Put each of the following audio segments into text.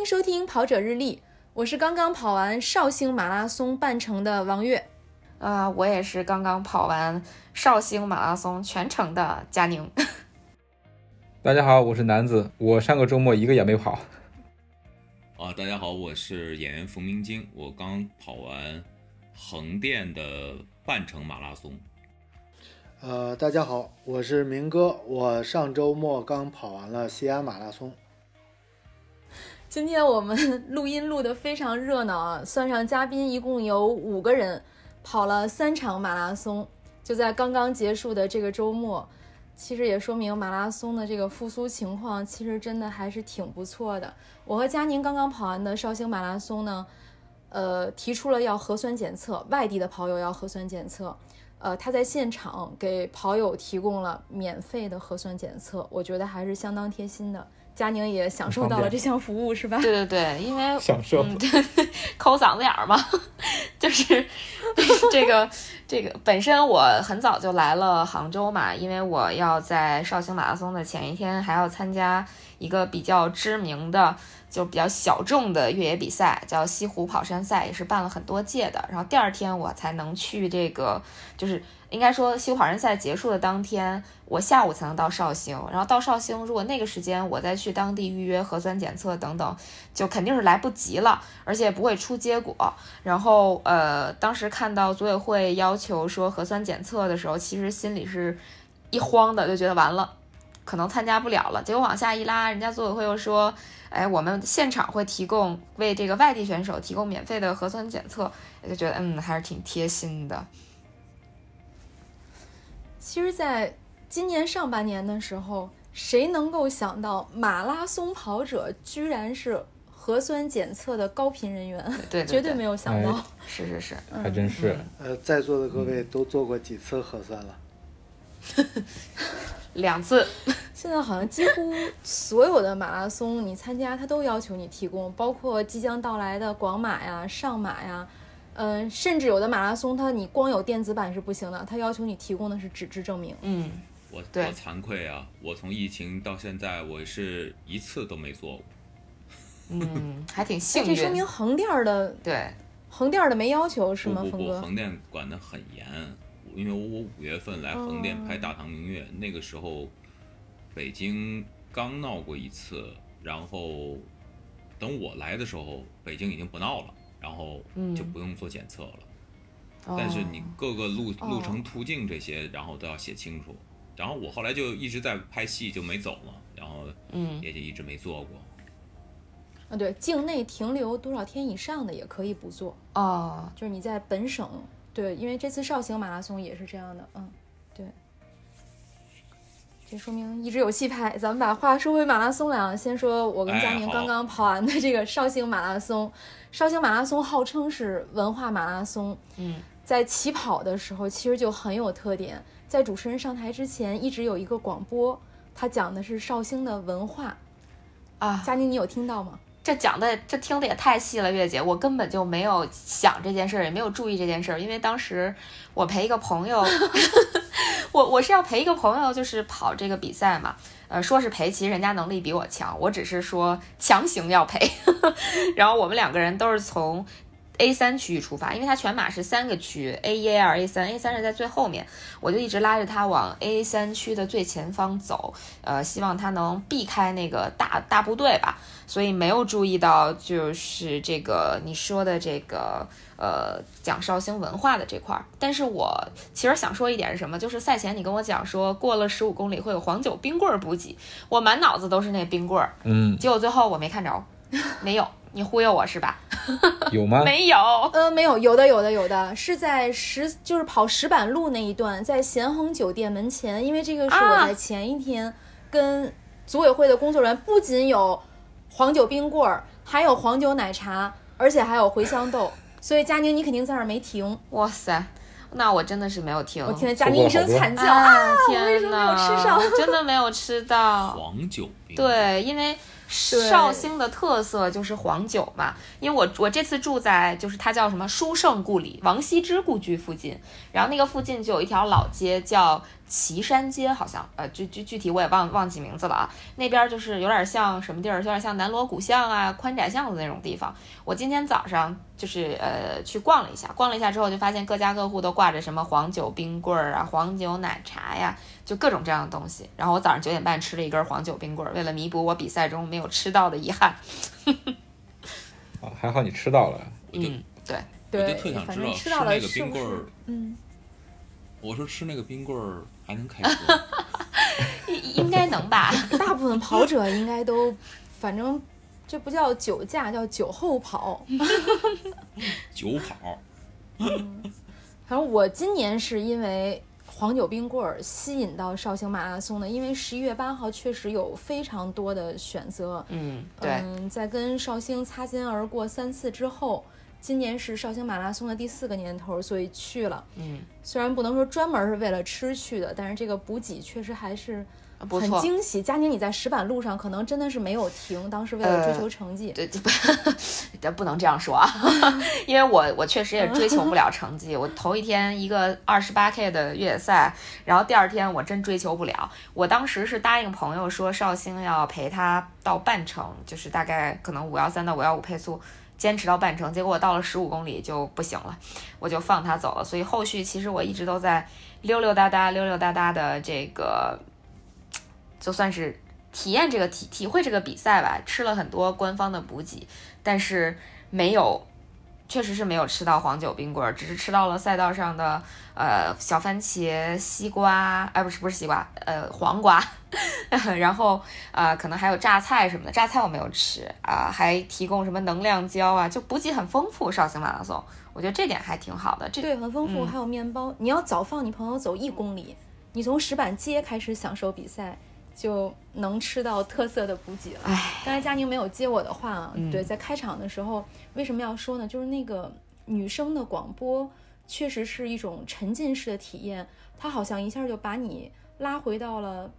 迎收听跑者日历，我是刚刚跑完绍兴马拉松半程的王悦。啊、我也是刚刚跑完绍兴马拉松全程的佳宁。大家好，我是南子，我上个周末一个也没跑。啊，大家好，我是演员冯明晶，我刚跑完横店的半程马拉松。呃，大家好，我是明哥，我上周末刚跑完了西安马拉松。今天我们录音录得非常热闹啊，算上嘉宾一共有五个人，跑了三场马拉松，就在刚刚结束的这个周末。其实也说明马拉松的这个复苏情况，其实真的还是挺不错的。我和佳宁刚刚跑完的绍兴马拉松呢，呃，提出了要核酸检测，外地的跑友要核酸检测。呃，他在现场给跑友提供了免费的核酸检测，我觉得还是相当贴心的。佳宁也享受到了这项服务，是吧？对对对，因为享受嗯，对，抠嗓子眼儿嘛，就是 这个这个本身我很早就来了杭州嘛，因为我要在绍兴马拉松的前一天还要参加一个比较知名的。就比较小众的越野比赛，叫西湖跑山赛，也是办了很多届的。然后第二天我才能去这个，就是应该说西湖跑人赛结束的当天，我下午才能到绍兴。然后到绍兴，如果那个时间我再去当地预约核酸检测等等，就肯定是来不及了，而且不会出结果。然后呃，当时看到组委会要求说核酸检测的时候，其实心里是一慌的，就觉得完了。可能参加不了了，结果往下一拉，人家组委会又说，哎，我们现场会提供为这个外地选手提供免费的核酸检测，就觉得嗯，还是挺贴心的。其实，在今年上半年的时候，谁能够想到马拉松跑者居然是核酸检测的高频人员？对对 绝对没有想到。是是是，还真是。呃，在座的各位都做过几次核酸了？两次。现在好像几乎所有的马拉松，你参加他都要求你提供，包括即将到来的广马呀、上马呀，嗯、甚至有的马拉松，它你光有电子版是不行的，它要求你提供的是纸质证明。嗯，我对我惭愧啊，我从疫情到现在，我是一次都没做过。嗯，还挺幸运。哎这说明横店儿的对，横店儿的没要求是吗，不不不，横店管得很严，因为我我五月份来横店拍《大唐明月》那个时候北京刚闹过一次，然后等我来的时候，北京已经不闹了，然后就不用做检测了。但是你哦各个路哦路程途径这些，然后都要写清楚。然后我后来就一直在拍戏，就没走嘛，然后嗯也就一直没做过。啊，对，境内停留多少天以上的也可以不做，啊，就是你在本省，对，因为这次绍兴马拉松也是这样的，嗯，对。这说明一直有戏拍。咱们把话说回马拉松来啊，先说我跟佳宁刚刚跑完的这个绍兴马拉松。绍兴马拉松号称是文化马拉松，嗯，在起跑的时候其实就很有特点。在主持人上台之前，一直有一个广播，他讲的是绍兴的文化。啊，佳宁，你有听到吗？这讲的这听的也太细了，月姐，我根本就没有想这件事儿，也没有注意这件事儿，因为当时我陪一个朋友，我我是要陪一个朋友，就是跑这个比赛嘛，呃，说是陪，其实人家能力比我强，我只是说强行要陪，然后我们两个人都是从 A 三区域出发，因为它全马是三个区，A 一、A 二、A 三，A 三是在最后面，我就一直拉着他往 A 三区的最前方走，呃，希望他能避开那个大大部队吧。所以没有注意到，就是这个你说的这个呃讲绍兴文化的这块儿。但是我其实想说一点是什么，就是赛前你跟我讲说过了十五公里会有黄酒冰棍儿补给，我满脑子都是那冰棍儿，嗯，结果最后我没看着，没有，你忽悠我是吧？有吗？没有，呃，没有，有的，有的，有的，是在石，就是跑石板路那一段，在咸亨酒店门前，因为这个是我啊在前一天跟组委会的工作人员，不仅有黄酒冰棍儿，还有黄酒奶茶，而且还有茴香豆，所以佳宁你肯定在那儿没停，哇塞，那我真的是没有听。我听见佳宁一声惨叫，啊，啊，我天为什么没有吃呐上？真的没有吃到。黄酒冰，，对，因为绍兴的特色就是黄酒嘛。因为我我这次住在就是它叫什么书圣故里王羲之故居附近，然后那个附近就有一条老街叫岐山街，好像呃具具具体我也忘忘记名字了啊。那边就是有点像什么地儿，有点像南锣鼓巷啊、宽窄巷子那种地方。我今天早上就是呃去逛了一下，逛了一下之后就发现各家各户都挂着什么黄酒冰棍儿啊、黄酒奶茶呀，就各种这样的东西。然后我早上九点半吃了一根黄酒冰棍儿，为了弥补我比赛中没有吃到的遗憾。啊，还好你吃到了。嗯，对，对我就特，想反知道正吃到了吃那个冰棍儿？嗯，我说吃那个冰棍儿还能开车，应应该能吧？大部分跑者应该都，反正这不叫酒驾，叫酒后跑。酒跑。反正我今年是因为黄酒冰棍儿吸引到绍兴马拉松的，因为十一月八号确实有非常多的选择。嗯，对，嗯，在跟绍兴擦肩而过三次之后，今年是绍兴马拉松的第四个年头，所以去了。嗯，虽然不能说专门是为了吃去的，但是这个补给确实还是很不错。惊喜。佳宁，你在石板路上可能真的是没有停，当时为了追求成绩。对，这不，能这样说啊，因为我我确实也追求不了成绩。我头一天一个二十八 K 的越野赛，然后第二天我真追求不了。我当时是答应朋友说绍兴要陪他到半程，就是大概可能五幺三到五幺五配速。坚持到半程，结果我到了十五公里就不行了，我就放他走了。所以后续其实我一直都在溜溜达达、溜溜达达的这个，就算是体验这个体体会这个比赛吧，吃了很多官方的补给，但是没有，确实是没有吃到黄酒冰棍儿，只是吃到了赛道上的呃小番茄、西瓜，哎不是不是西瓜，呃黄瓜，然后呃可能还有榨菜什么的，榨菜我没有吃啊、还提供什么能量胶啊，就补给很丰富。绍兴马拉松，我觉得这点还挺好的。这对，很丰富，嗯还有面包。你要早放你朋友走一公里，你从石板街开始享受比赛，就能吃到特色的补给了。唉，刚才佳宁没有接我的话啊，嗯对，在开场的时候为什么要说呢？就是那个女生的广播确实是一种沉浸式的体验，它好像一下就把你拉回到了。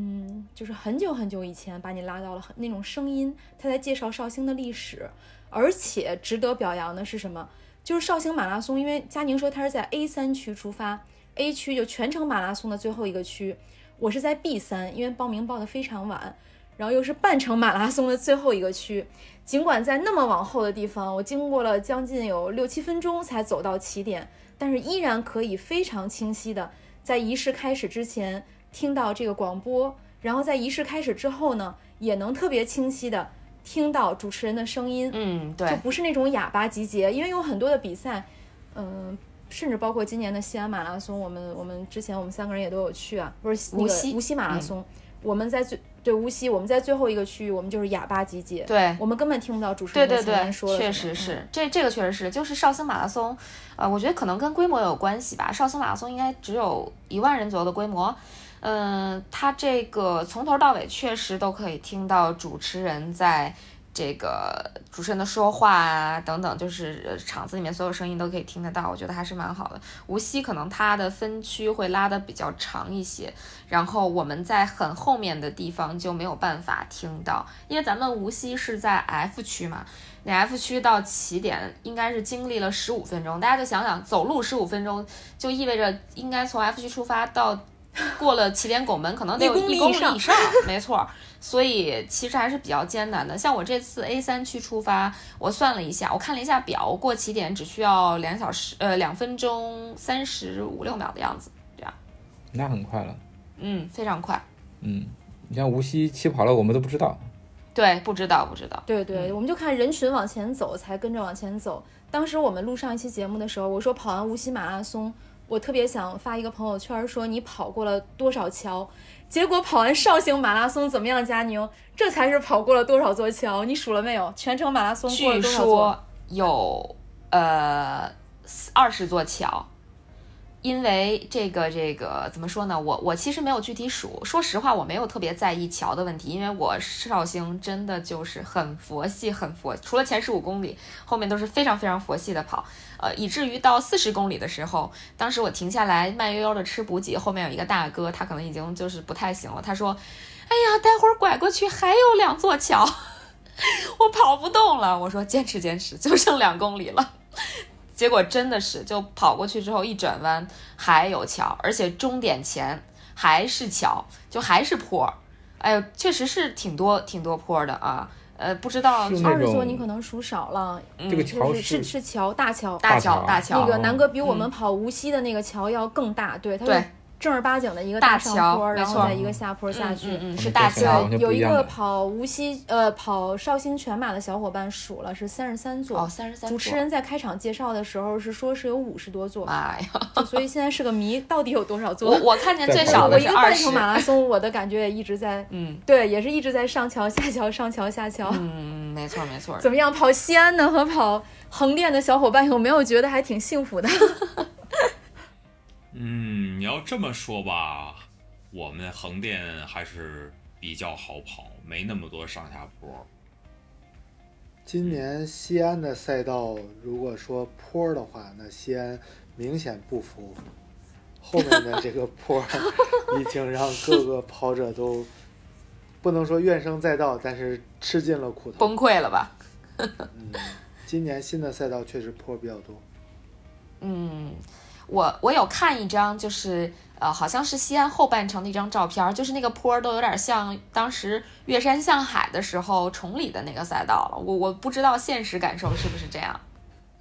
嗯，就是很久很久以前，把你拉到了很那种声音，他在介绍绍兴的历史，而且值得表扬的是什么？就是绍兴马拉松，因为佳宁说他是在 A 三区出发，A 区就全程马拉松的最后一个区，我是在 B 三，因为报名报的非常晚，然后又是半程马拉松的最后一个区。尽管在那么往后的地方，我经过了将近有六七分钟才走到起点，但是依然可以非常清晰的在仪式开始之前听到这个广播，然后在仪式开始之后呢，也能特别清晰的听到主持人的声音。嗯，对就，不是那种哑巴集结，因为有很多的比赛，嗯、甚至包括今年的西安马拉松，我们我们之前我们三个人也都有去啊，不是那个无锡嗯无锡马拉松，我们在最对无锡，我们在最后一个区域，我们就是哑巴集结，对，我们根本听不到主持对对人对，说了确实是，这这个确实是，就是绍兴马拉松，呃，我觉得可能跟规模有关系吧。绍兴马拉松应该只有一万人左右的规模，嗯、它这个从头到尾确实都可以听到主持人在这个主持人的说话啊等等，就是呃场子里面所有声音都可以听得到，我觉得还是蛮好的。无锡可能它的分区会拉的比较长一些，然后我们在很后面的地方就没有办法听到，因为咱们无锡是在 F 区嘛，那 F 区到起点应该是经历了十五分钟，大家就想想，走路十五分钟就意味着应该从 F 区出发到过了起点拱门，可能得有一公里以上，没错。所以其实还是比较艰难的。像我这次 A 三区出发，我算了一下，我看了一下表，过起点只需要两小时，呃，两分钟三十五六秒的样子，这样，那很快了。嗯，非常快。嗯，你像无锡起跑了，我们都不知道。对，不知道，不知道。对对，我们就看人群往前走，才跟着往前走。当时我们录上一期节目的时候，我说跑完无锡马拉松，我特别想发一个朋友圈说你跑过了多少桥。结果跑完绍兴马拉松怎么样，佳宁？这才是跑过了多少座桥？你数了没有？全程马拉松过了多少座？说有呃二十座桥，因为这个这个怎么说呢？我我其实没有具体数，说实话，我没有特别在意桥的问题，因为我绍兴真的就是很佛系，很佛，除了前十五公里，后面都是非常非常佛系的跑，呃，以至于到四十公里的时候，当时我停下来慢悠悠的吃补给，后面有一个大哥，他可能已经就是不太行了，他说：“哎呀，待会儿拐过去还有两座桥。”我跑不动了，我说坚持坚持，就剩两公里了。结果真的是，就跑过去之后一转弯还有桥，而且终点前还是桥，就还是坡。哎呦，确实是挺多挺多坡的啊。呃，不知道二十座你可能数少了，这个桥就是是是桥大桥，大桥大大桥。那个南哥比我嗯们跑无锡的那个桥要更大，对，它对。是正儿八经的一个大上坡，然后在一个下坡下去。嗯嗯嗯，嗯是大桥有一个跑无锡呃跑绍兴全马的小伙伴数了是三十三座，哦，三十三。主持人在开场介绍的时候是说是有五十多座，妈呀！所以现在是个谜，到底有多少座我？我看见最少的是二十一个半程。马拉松，我的感觉也一直在，嗯对，也是一直在上桥下桥上桥下桥。嗯，没错没错。怎么样？跑西安的和跑横店的小伙伴有没有觉得还挺幸福的？嗯，你要这么说吧，我们横店还是比较好跑，没那么多上下坡。今年西安的赛道，如果说坡儿的话，那西安明显不服。后面的这个坡儿 已经让各个跑者都不能说怨声载道，但是吃尽了苦头。崩溃了吧？嗯，今年新的赛道确实坡儿比较多。嗯，我我有看一张，就是呃，好像是西安后半程的一张照片儿，就是那个坡儿都有点像当时越山向海的时候崇礼的那个赛道了。我我不知道现实感受是不是这样。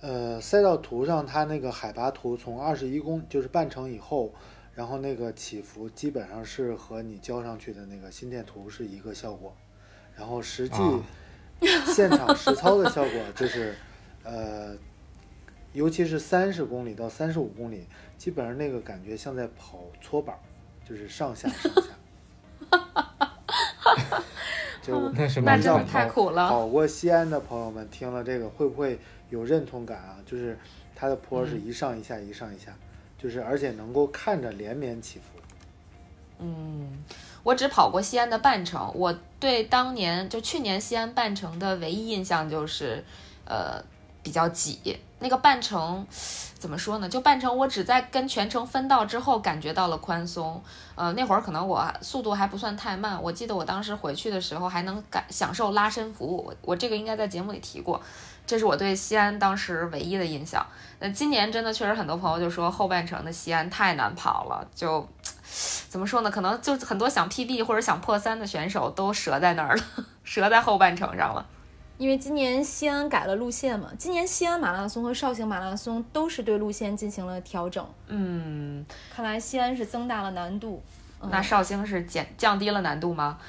呃，赛道图上它那个海拔图从二十一公就是半程以后，然后那个起伏基本上是和你交上去的那个心电图是一个效果，然后实际啊现场实操的效果就是，呃，尤其是三十公里到三十五公里，基本上那个感觉像在跑搓板儿，就是上下上下。就我那是那真的蛮惨的太苦了。跑过西安的朋友们听了这个会不会有认同感啊？就是它的坡是一上一下，一上一下，就是而且能够看着连绵起伏。嗯，我只跑过西安的半程，我对当年就去年西安半程的唯一印象就是，呃，比较挤。那个半程怎么说呢？就半程我只在跟全程分道之后感觉到了宽松。呃，那会儿可能我速度还不算太慢，我记得我当时回去的时候还能感享受拉伸服务。我我这个应该在节目里提过，这是我对西安当时唯一的印象。那今年真的确实很多朋友就说后半程的西安太难跑了，就。怎么说呢？可能就很多想 PB 或者想破三的选手都折在那儿了，折在后半程上了。因为今年西安改了路线嘛，今年西安马拉松和绍兴马拉松都是对路线进行了调整。嗯，看来西安是增大了难度。嗯那绍兴是减降低了难度吗？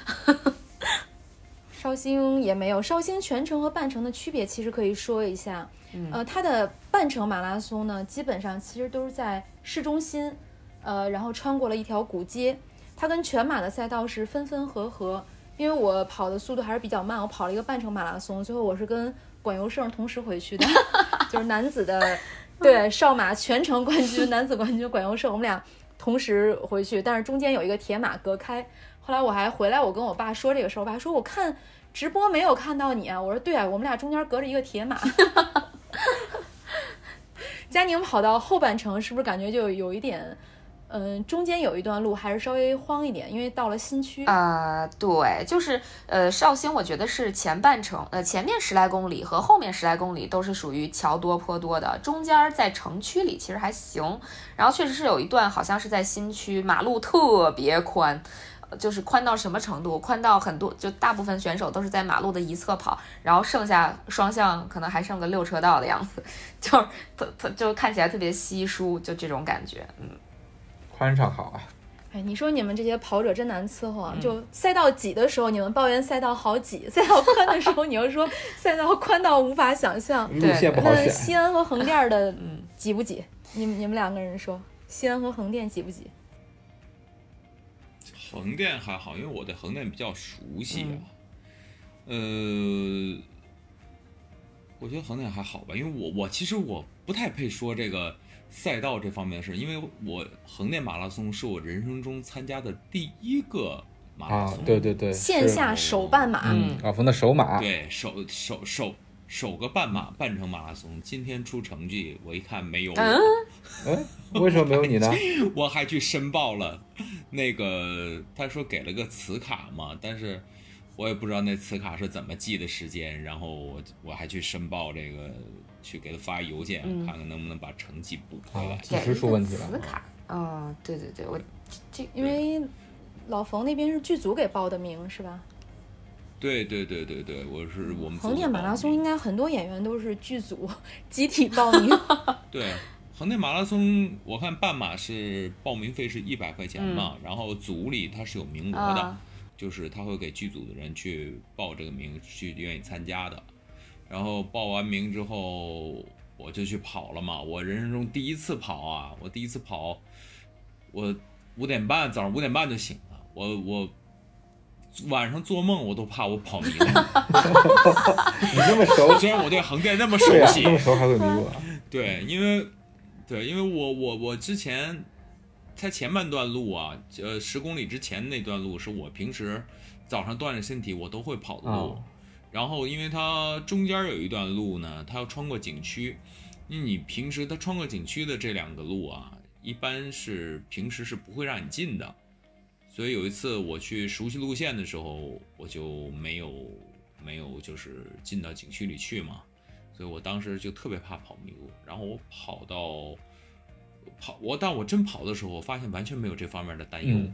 绍兴也没有，绍兴全程和半程的区别其实可以说一下。嗯呃，它的半程马拉松呢，基本上其实都是在市中心，呃，然后穿过了一条古街。它跟全马的赛道是分分合合。因为我跑的速度还是比较慢，我跑了一个半程马拉松，最后我是跟管尤胜同时回去的，就是男子的 对少马全程冠军，男子冠军管尤胜，我们俩同时回去，但是中间有一个铁马隔开。后来我还回来，我跟我爸说这个事儿，我爸说我看直播没有看到你啊，我说对啊，我们俩中间隔着一个铁马。佳宁跑到后半程，是不是感觉就有一点，嗯、中间有一段路还是稍微慌一点，因为到了新区。啊、对，就是呃，绍兴我觉得是前半程，呃，前面十来公里和后面十来公里都是属于桥多坡多的，中间在城区里其实还行，然后确实是有一段好像是在新区，马路特别宽。就是宽到什么程度？宽到很多，就大部分选手都是在马路的一侧跑，然后剩下双向可能还剩个六车道的样子，就是特特就看起来特别稀疏，就这种感觉。嗯，宽敞好啊。哎，你说你们这些跑者真难伺候啊！嗯就赛道挤的时候，你们抱怨赛道好挤；赛道宽的时候，你又说 赛道宽到无法想象。路线不好选，那西安和横店的嗯挤不挤？你们你们两个人说，西安和横店挤不挤？横店还好，因为我对横店比较熟悉啊。嗯呃，我觉得横店还好吧，因为我我其实我不太配说这个赛道这方面的事，因为我横店马拉松是我人生中参加的第一个马拉啊松，，对对对，线下首半马，嗯，老冯的首马，对首首首首个半马半程马拉松，今天出成绩，我一看没有我，嗯哎，为什么没有你呢？我还去申报了，那个他说给了个磁卡嘛，但是我也不知道那磁卡是怎么记的时间，然后我我还去申报这个，去给他发邮件，嗯看看能不能把成绩补回来。啊，计时出问题了。磁卡，嗯，对对对，我这因为老冯那边是剧组给报的名是吧？对对对对对，我是我们横店马拉松应该很多演员都是剧组 集体报名。对横店马拉松，我看半马是报名费是一百块钱嘛，然后组里它是有名额的，啊就是他会给剧组的人去报这个名，去愿意参加的。然后报完名之后，我就去跑了嘛。我人生中第一次跑啊，我第一次跑，我五点半早上五点半就醒了，我我晚上做梦我都怕我跑迷了。你那么熟，虽然我对横店那么熟悉，那么熟还会迷路啊？对，因为对，因为我我我之前它前半段路啊，呃，十公里之前那段路是我平时早上锻炼身体我都会跑的路。哦然后，因为它中间有一段路呢，它要穿过景区，因为你平时它穿过景区的这两个路啊，一般是平时是不会让你进的。所以有一次我去熟悉路线的时候，我就没有没有就是进到景区里去嘛，所以我当时就特别怕跑迷路。然后我跑到跑我，但我真跑的时候，我发现完全没有这方面的担忧，嗯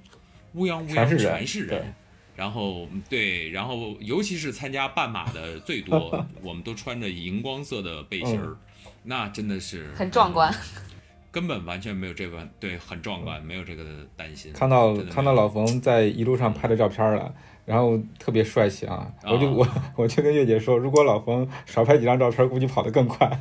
乌泱乌泱全是人。然后嗯对，然后尤其是参加半马的最多，我们都穿着荧光色的背心儿，那真的是很壮观。根本完全没有这个对，很壮观，没有这个担心。看到看到老冯在一路上拍的照片了，然后特别帅气啊！我就我我就跟月姐说，如果老冯少拍几张照片，估计跑得更快。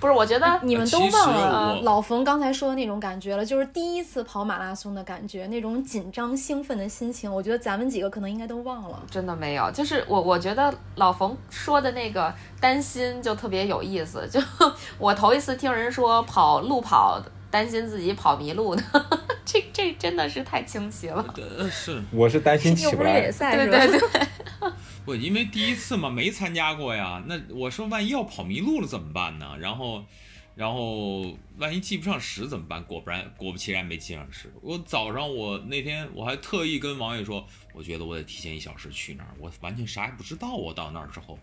不是，我觉得你们都忘了老冯刚才说的那种感觉了，就是第一次跑马拉松的感觉，那种紧张兴奋的心情，我觉得咱们几个可能应该都忘了。真的没有，就是我我觉得老冯说的那个担心就特别有意思，就 我头一次听人说跑路跑担心自己跑迷路的，这这真的是太清奇了。呃是我是担心起不来对？对对，不因为第一次嘛，没参加过呀。那我说万一要跑迷路了怎么办呢？然后，然后万一记不上时怎么办？果不然，果不其然没记上时。我早上我那天我还特意跟王爷说，我觉得我得提前一小时去那儿，我完全啥也不知道。我到那儿之后，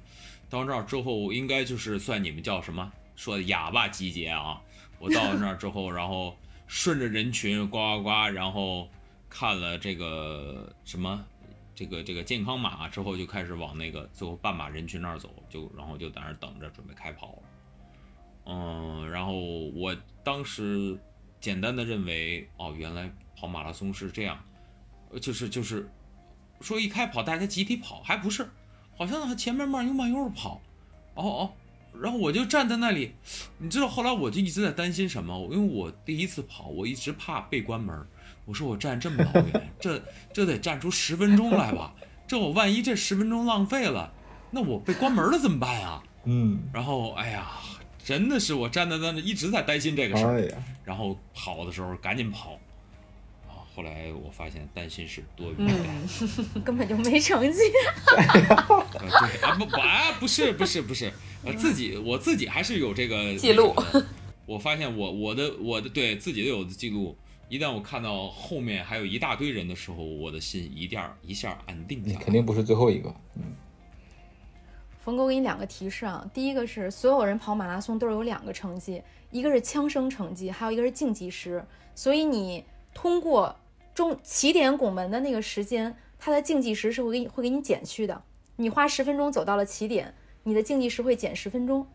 到那儿之后应该就是算你们叫什么说的哑巴集结啊。我到了那儿之后，然后顺着人群呱呱呱，然后看了这个什么这个这个健康码之后，就开始往那个最后半马人群那儿走，就然后就在那儿等着准备开跑。嗯，然后我当时简单的认为，哦，原来跑马拉松是这样，就是就是说一开跑大家集体跑，还不是，好像前面慢悠慢悠的跑，哦哦，然后我就站在那里，你知道后来我就一直在担心什么？因为我第一次跑，我一直怕被关门儿。我说我站这么老远，这这得站出十分钟来吧？这我万一这十分钟浪费了，那我被关门了怎么办呀？嗯，然后哎呀，真的是我站在那里一直在担心这个事儿。哎，然后跑的时候赶紧跑，啊，后来我发现担心是多余嗯的。根本就没成绩。呃对啊不不啊不是不是不是，呃自己我自己还是有这个记录。我发现我我的我的对自己都有的记录，一旦我看到后面还有一大堆人的时候，我的心一下一下安定下来。你肯定不是最后一个。嗯冯哥，我给你两个提示啊。第一个是，所有人跑马拉松都是有两个成绩，一个是枪声成绩，还有一个是竞技时。所以你通过中起点拱门的那个时间，它的竞技时是会给你会给你减去的。你花十分钟走到了起点，你的竞技时会减十分钟。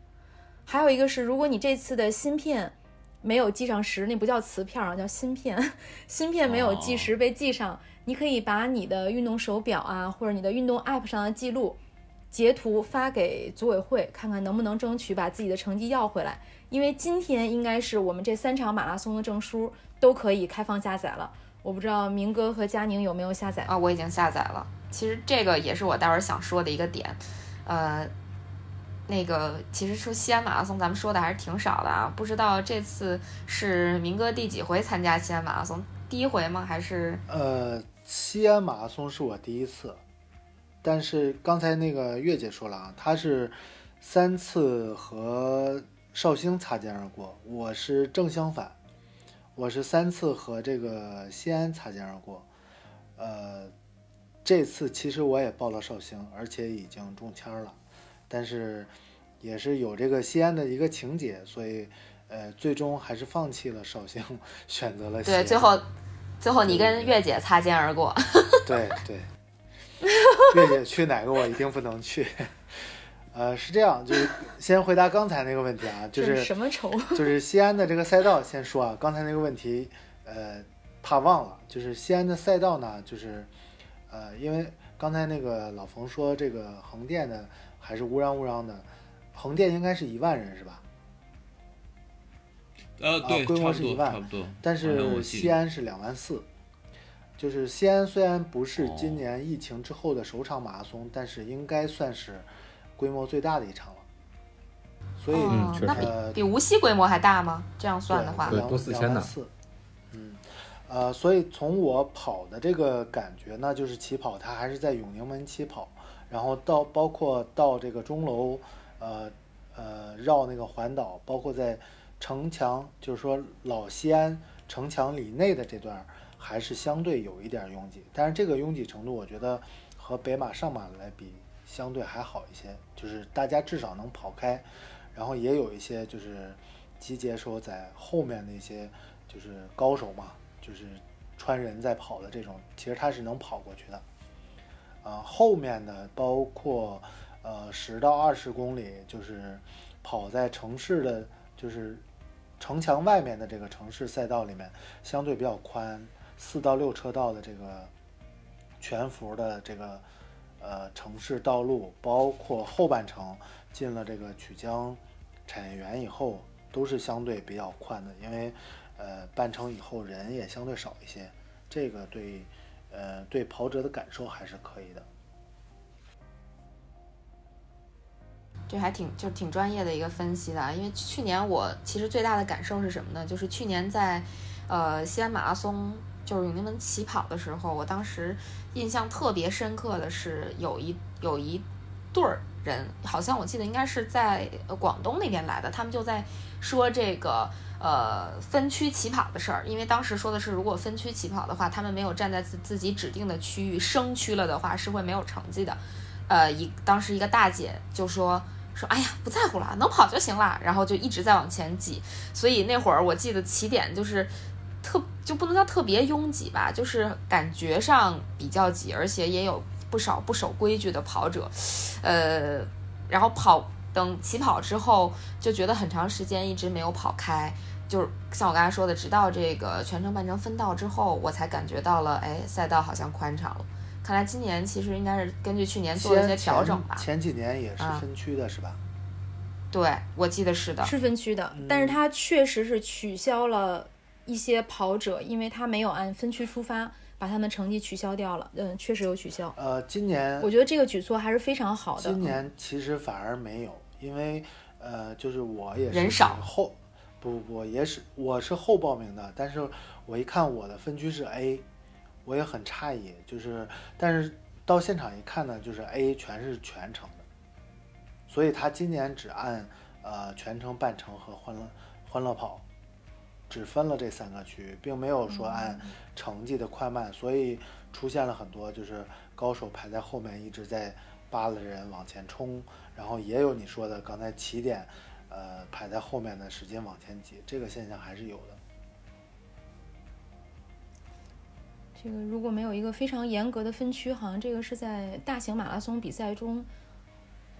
还有一个是，如果你这次的芯片没有记上时，那不叫磁片啊，叫芯片。芯片没有计时被记上，你可以把你的运动手表啊，或者你的运动 App 上的记录截图发给组委会，看看能不能争取把自己的成绩要回来。因为今天应该是我们这三场马拉松的证书都可以开放下载了。我不知道明哥和佳宁有没有下载？啊，我已经下载了。其实这个也是我待会儿想说的一个点，呃，那个其实说西安马拉松，咱们说的还是挺少的啊。不知道这次是明哥第几回参加西安马拉松？第一回吗？还是呃，西安马拉松是我第一次，但是刚才那个月姐说了啊，她是三次和绍兴擦肩而过，我是正相反，我是三次和这个西安擦肩而过。呃，这次其实我也报了绍兴，而且已经中签了，但是也是有这个西安的一个情节，所以呃，最终还是放弃了绍兴，选择了西对，最后最后你跟月姐擦肩而过。对对，月姐去哪个我一定不能去。呃，是这样，就是先回答刚才那个问题啊，就是什么仇？就是西安的这个赛道，先说啊，刚才那个问题，呃，怕忘了，就是西安的赛道呢，就是呃，因为刚才那个老冯说这个横店呢还是乌泱乌泱的，横店应该是一万人是吧？呃，对，规差不多，模是一万差不多。但是西安是两万四，就是西安虽然不是哦今年疫情之后的首场马拉松，但是应该算是规模最大的一场了。所以，嗯那比比无锡规模还大吗？这样算的话，对两多四千呢两万四。嗯，呃，所以从我跑的这个感觉呢，就是起跑它还是在永宁门起跑，然后到包括到这个钟楼，呃呃绕那个环岛，包括在城墙，就是说老西安城墙里内的这段儿，还是相对有一点儿拥挤，但是这个拥挤程度，我觉得和北马上马来比，相对还好一些，就是大家至少能跑开，然后也有一些就是集结说在后面那些就是高手嘛，就是穿人在跑的这种，其实他是能跑过去的。啊、后面的包括呃十到二十公里，就是跑在城市的，就是城墙外面的这个城市赛道里面，相对比较宽，四到六车道的这个全幅的这个呃城市道路，包括后半程进了这个曲江产业园以后，都是相对比较宽的，因为呃半程以后人也相对少一些，这个对呃对跑者的感受还是可以的。这还挺就挺专业的一个分析的。因为去年我其实最大的感受是什么呢？就是去年在呃西安马拉松就是永定门起跑的时候，我当时印象特别深刻的是有一有一对儿人，好像我记得应该是在广东那边来的，他们就在说这个。呃，分区起跑的事儿，因为当时说的是，如果分区起跑的话，他们没有站在自自己指定的区域升区了的话，是会没有成绩的。呃，一当时一个大姐就说说，哎呀，不在乎了，能跑就行了，然后就一直在往前挤。所以那会儿我记得起点就是特就不能叫特别拥挤吧，就是感觉上比较挤，而且也有不少不守规矩的跑者。呃，然后跑等起跑之后，就觉得很长时间一直没有跑开。就是像我刚才说的，直到这个全程半程分道之后，我才感觉到了，哎，赛道好像宽敞了。看来今年其实应该是根据去年做了一些调整吧。前几年也是啊分区的，是吧？对，我记得是的。是分区的，但是它确实是取消了一些跑者，因为他没有按分区出发，把他们成绩取消掉了。嗯，确实有取消。呃，今年我觉得这个举措还是非常好的。今年其实反而没有，因为呃，就是我也是人少后，不不不，也是我是后报名的，但是我一看我的分区是 A，我也很诧异，就是但是到现场一看呢，就是 A 全是全程的，所以他今年只按呃全程、半程和欢乐欢乐跑，只分了这三个区域，并没有说按成绩的快慢，所以出现了很多就是高手排在后面一直在扒拉人往前冲，然后也有你说的刚才起点，呃排在后面的使劲往前挤，这个现象还是有的。这个如果没有一个非常严格的分区，好像这个是在大型马拉松比赛中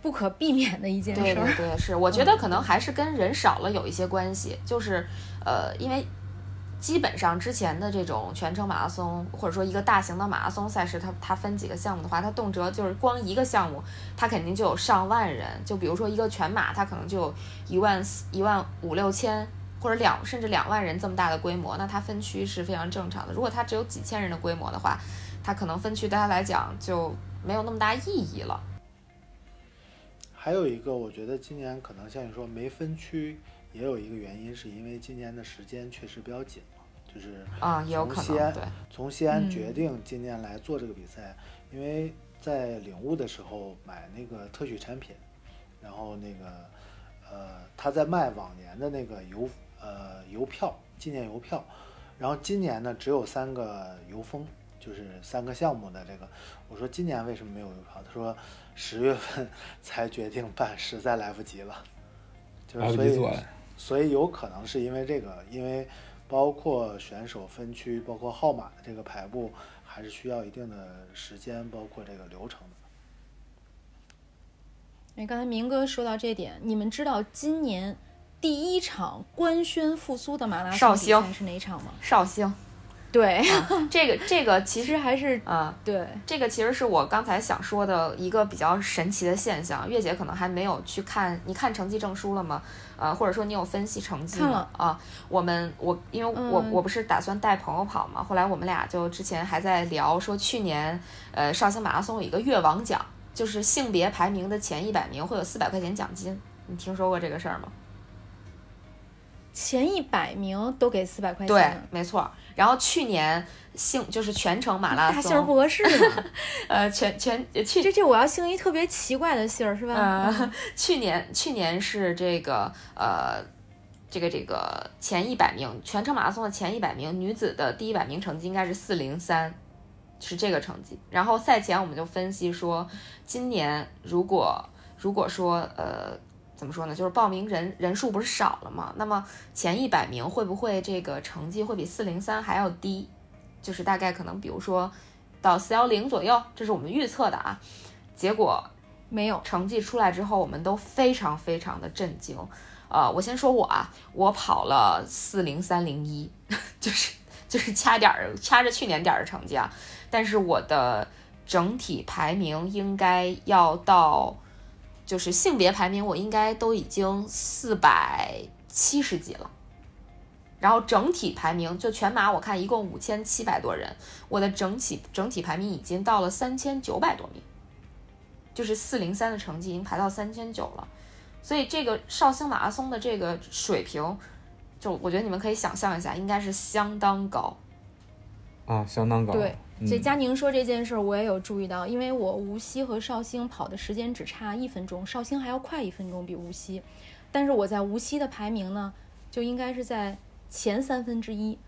不可避免的一件事儿。对对，是，我觉得可能还是跟人少了有一些关系，就是呃，因为基本上之前的这种全程马拉松，或者说一个大型的马拉松赛事，它它分几个项目的话，它动辄就是光一个项目，它肯定就有上万人。就比如说一个全马，它可能就有一万四、一万五六千。或者两甚至两万人这么大的规模，那它分区是非常正常的。如果它只有几千人的规模的话，它可能分区对它来讲就没有那么大意义了。还有一个，我觉得今年可能像你说没分区，也有一个原因，是因为今年的时间确实比较紧嘛，就是啊，也有可从西安能对。从西安嗯决定今年来做这个比赛，因为在领悟的时候买那个特许产品，然后那个呃他在卖往年的那个邮呃邮票纪念邮票，然后今年呢只有三个邮封，就是三个项目的这个，我说今年为什么没有优跑？他说十月份才决定办，实在来不及了。就是所以来不及做了。所以有可能是因为这个，因为包括选手分区，包括号码的这个排布，还是需要一定的时间，包括这个流程的。哎，刚才明哥说到这点，你们知道今年第一场官宣复苏的马拉绍兴松比赛是哪场吗？绍兴，对，啊、这个这个其实还是啊。对，这个其实是我刚才想说的一个比较神奇的现象，月姐可能还没有去看，你看成绩证书了吗？呃，或者说你有分析成绩吗？啊，我们我因为我、嗯我不是打算带朋友跑嘛，后来我们俩就之前还在聊说，去年呃绍兴马拉松有一个越王奖，就是性别排名的前一百名会有四百块钱奖金，你听说过这个事儿吗？前一百名都给四百块钱对钱，，没错。然后去年姓就是全程马拉大姓不，合适嘛。呃，全全呃去这这我要姓一特别奇怪的姓儿是吧？去年去年是这个呃，这个这个前一百名全程马拉松的前一百名，女子的第一百名成绩应该是四零三，是这个成绩。然后赛前我们就分析说，今年如果如果说呃。怎么说呢？就是报名人人数不是少了嘛？那么前一百名会不会这个成绩会比四零三还要低？就是大概可能，比如说到四幺零左右，这是我们预测的啊。结果没有，成绩出来之后，我们都非常非常的震惊。呃，我先说我啊，我跑了四零三零一，就是就是掐点儿掐着去年点儿的成绩啊，但是我的整体排名应该要到，就是性别排名我应该都已经四百七十几了。然后整体排名就全马，我看一共五千七百多人，我的整体整体排名已经到了三千九百多名。就是四零三的成绩已经排到三千九了，所以这个绍兴马拉松的这个水平，就我觉得你们可以想象一下，应该是相当高。啊，相当高。对，嗯这佳宁说这件事儿，我也有注意到，因为我无锡和绍兴跑的时间只差一分钟，绍兴还要快一分钟，比无锡。但是我在无锡的排名呢，就应该是在前三分之一，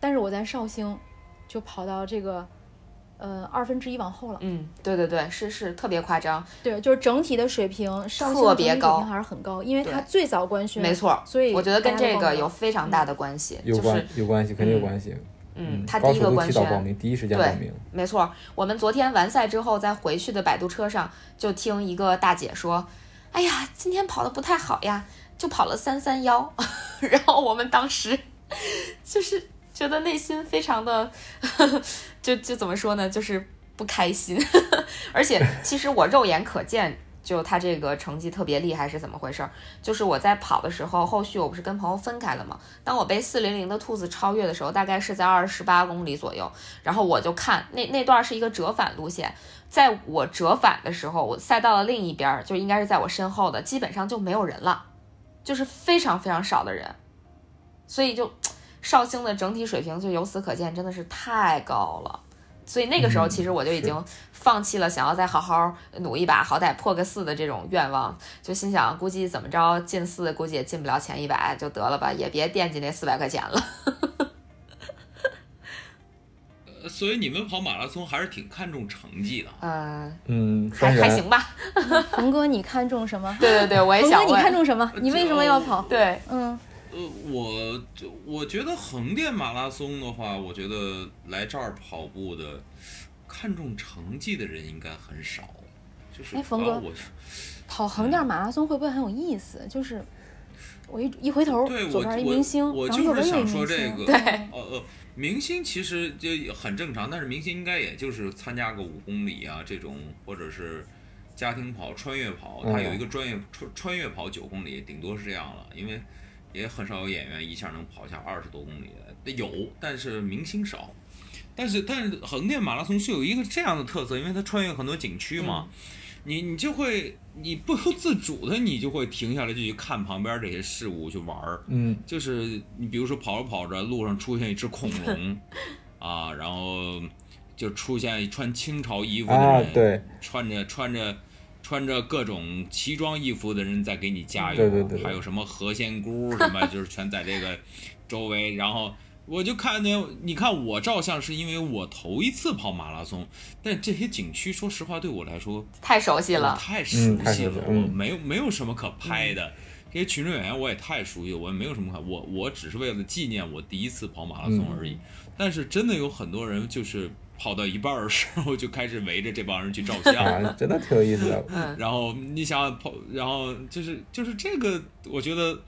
但是我在绍兴就跑到这个呃二分之一往后了。嗯，对对对，是是特别夸张，对，就是整体的水平，绍兴特别高的水平还是很高，因为它最早官宣，没错。所以我觉得跟这个有非常大的关系，有关就是有关系，肯定有关系。嗯，他第一个官宣，第一时间对报名。没错。我们昨天完赛之后，在回去的摆渡车上，就听一个大姐说：“哎呀，今天跑的不太好呀，就跑了三三幺。”然后我们当时 就是觉得内心非常的，就就怎么说呢，就是不开心。而且其实我肉眼可见，就他这个成绩特别厉害是怎么回事？就是我在跑的时候，后续我不是跟朋友分开了嘛？当我被四零零的兔子超越的时候，大概是在二十八公里左右，然后我就看那那段是一个折返路线，在我折返的时候，我赛道的另一边儿就应该是在我身后的，基本上就没有人了，就是非常非常少的人，所以就 绍兴的整体水平就由此可见，真的是太高了。所以那个时候，嗯其实我就已经放弃了想要再好好努一把，好歹破个四的这种愿望，就心想，估计怎么着进四，估计也进不了前一百，就得了吧，也别惦记那四百块钱了。呃所以你们跑马拉松还是挺看重成绩的。嗯，嗯，还还行吧。冯哥，你看重什么？对对对，我也想冯哥，你。看重什么？你为什么要跑？对，嗯，呃，我就我觉得横店马拉松的话，我觉得来这儿跑步的，看重成绩的人应该很少。就是哎冯哥啊我跑横店马拉松会不会很有意思？就是我一一回头，对左边一我明星，我就是想说，这个对呃呃，明星其实就很正常，但是明星应该也就是参加个五公里啊这种，或者是家庭跑、穿越跑，他有一个专业穿穿越跑九公里，顶多是这样了，因为也很少有演员一下能跑下二十多公里的，有，但是明星少。但是但是横店马拉松是有一个这样的特色，因为它穿越很多景区嘛，你你就会你不由自主的你就会停下来就去看旁边这些事物去玩儿。嗯，就是你比如说跑着跑着，路上出现一只恐龙，啊，然后就出现穿清朝衣服的啊人，，对，穿着穿着穿着各种奇装异服的人在给你加油，对对对对还有什么何仙姑什么，就是全在这个周围，然后。我就看见，你看我照相是因为我头一次跑马拉松，但这些景区说实话对我来说太熟悉了，太熟悉了，我没有没有什么可拍的。这些群众演员我也太熟悉，我也没有什么可，我我只是为了纪念我第一次跑马拉松而已。但是真的有很多人就是跑到一半的时候就开始围着这帮人去照相，啊，真的挺有意思的。嗯，然后你想想跑，然后就是就是这个，我觉得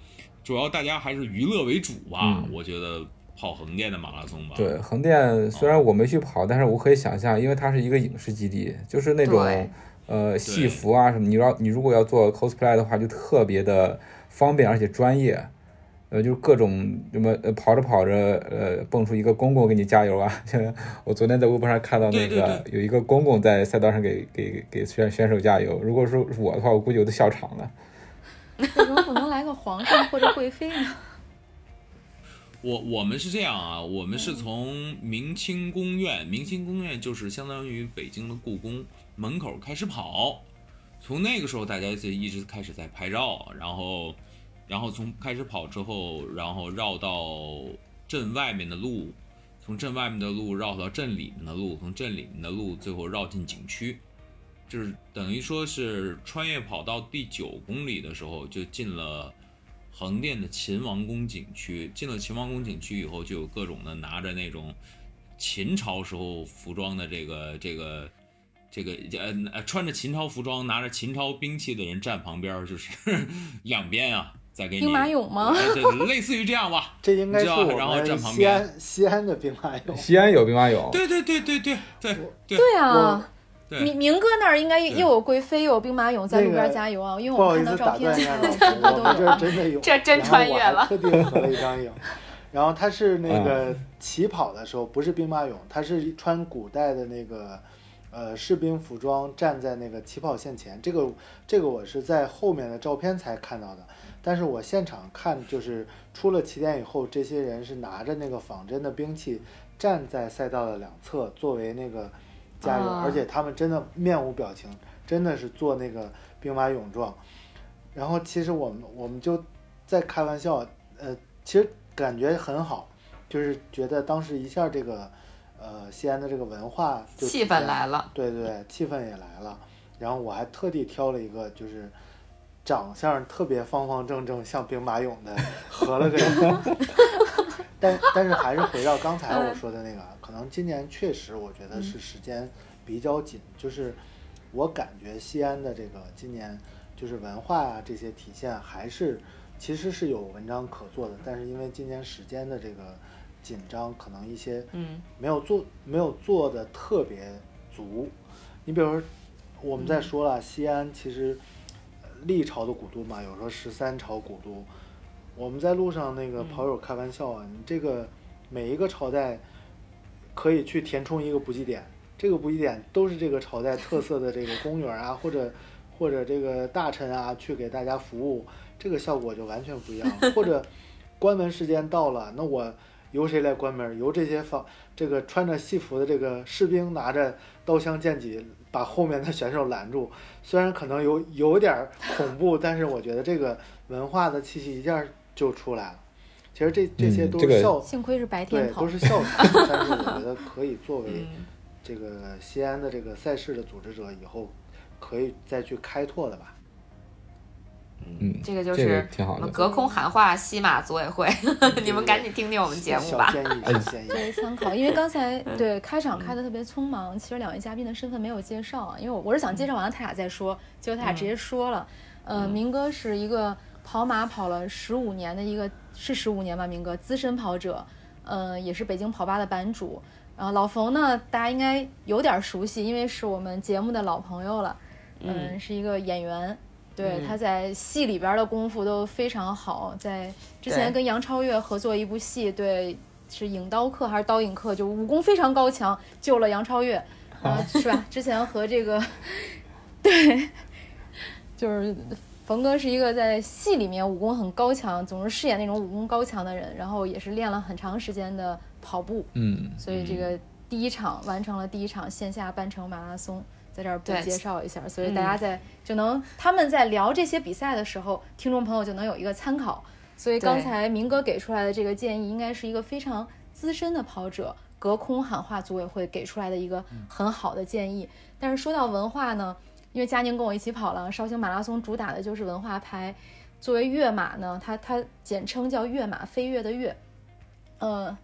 主要大家还是娱乐为主吧。嗯我觉得跑横店的马拉松吧，对，横店虽然我没去跑，但是我可以想象，因为它是一个影视基地，就是那种呃戏服啊什么，你要你如果要做 cosplay 的话，就特别的方便而且专业。呃，就是各种什么呃跑着跑着，呃蹦出一个公公给你加油啊！我昨天在微博上看到那对个对有一个公公在赛道上给给给选选手加油。如果说是我的话，我估计我都笑场了。为什么不能来个皇上或者贵妃呢？我我们是这样啊，我们嗯是从明清宫苑，明清宫苑就是相当于北京的故宫门口开始跑，从那个时候大家就一直开始在拍照，然后，然后从开始跑之后，然后绕到镇外面的路，从镇外面的路绕到镇里面的路，从镇里面的路最后绕进景区，就是等于说是穿越跑到第九公里的时候就进了。横店的秦王宫景区，进了秦王宫景区以后，就有各种的拿着那种秦朝时候服装的这个这个这个呃穿着秦朝服装、拿着秦朝兵器的人站旁边，就是 两边啊，兵马俑吗？类似于这样吧 这应该是我们西安西安的兵马俑。西安有兵马俑。对对对对对对对。啊明明哥那儿应该又有贵妃又有兵马俑在路边加油啊因为我看到照片了 这真的有然后我特地合了一张影然后他是那个起跑的时候不是兵马俑他是穿古代的那个呃士兵服装站在那个起跑线前。这个这个我是在后面的照片才看到的。但是我现场看就是出了起点以后，这些人是拿着那个仿真的兵器站在赛道的两侧作为那个加油，啊而且他们真的面无表情，真的是做那个兵马俑状。然后其实我们我们就在开玩笑，呃，其实感觉很好，就是觉得当时一下这个呃西安的这个文化就气氛来了，对对对，气氛也来了。然后我还特地挑了一个就是长相特别方方正正像兵马俑的 合了个影。但但是还是回到刚才我说的那个，可能今年确实我觉得是时间比较紧，就是我感觉西安的这个今年就是文化啊这些体现还是其实是有文章可做的，但是因为今年时间的这个紧张，可能一些嗯没有做没有做的特别足。你比如说，我们在说了，西安其实呃历朝的古都嘛，有说十三朝古都。我们在路上那个跑友开玩笑啊，你这个每一个朝代可以去填充一个补给点，这个补给点都是这个朝代特色的这个公园啊，或者或者这个大臣啊去给大家服务，这个效果就完全不一样了。或者 关门时间到了，那我由谁来关门？由这些方这个穿着戏服的这个士兵拿着刀枪剑戟把后面的选手拦住。虽然可能有有点儿恐怖，但是我觉得这个文化的气息一下就出来了。其实这这些嗯这个都是笑、幸亏是白对天，跑都，是笑谈，但是我觉得可以作为嗯，这个西安的这个赛事的组织者以后可以再去开拓的吧。嗯，这个就是挺好的。隔空喊话西马组委会，你们赶紧听听我们节目吧。作为 参考。因为刚才对开场开的特别匆忙，其实两位嘉宾的身份没有介绍啊。因为我我是想介绍完了他俩再说，结果他俩直接说了。呃，明哥是一个跑马跑了十五年的一个，是十五年吧？明哥资深跑者，呃，也是北京跑吧的版主。然后老冯呢，大家应该有点熟悉，因为是我们节目的老朋友了。嗯，是一个演员。对，嗯。他在戏里边的功夫都非常好，在之前跟杨超越合作一部戏，对，是影刀客还是刀影客，就武功非常高强，救了杨超越，啊，是吧？之前和这个，对，就是冯哥是一个在戏里面武功很高强，总是饰演那种武功高强的人，然后也是练了很长时间的跑步，嗯，所以这个第一场完成了第一场线下半程马拉松，在这儿不介绍一下，所以大家在就能他们在聊这些比赛的时候，听众朋友就能有一个参考。所以刚才明哥给出来的这个建议，应该是一个非常资深的跑者隔空喊话组委会给出来的一个很好的建议。但是说到文化呢，因为佳宁跟我一起跑了绍兴马拉松，主打的就是文化牌。作为跃马呢，它它简称叫跃马，飞跃的跃。呃，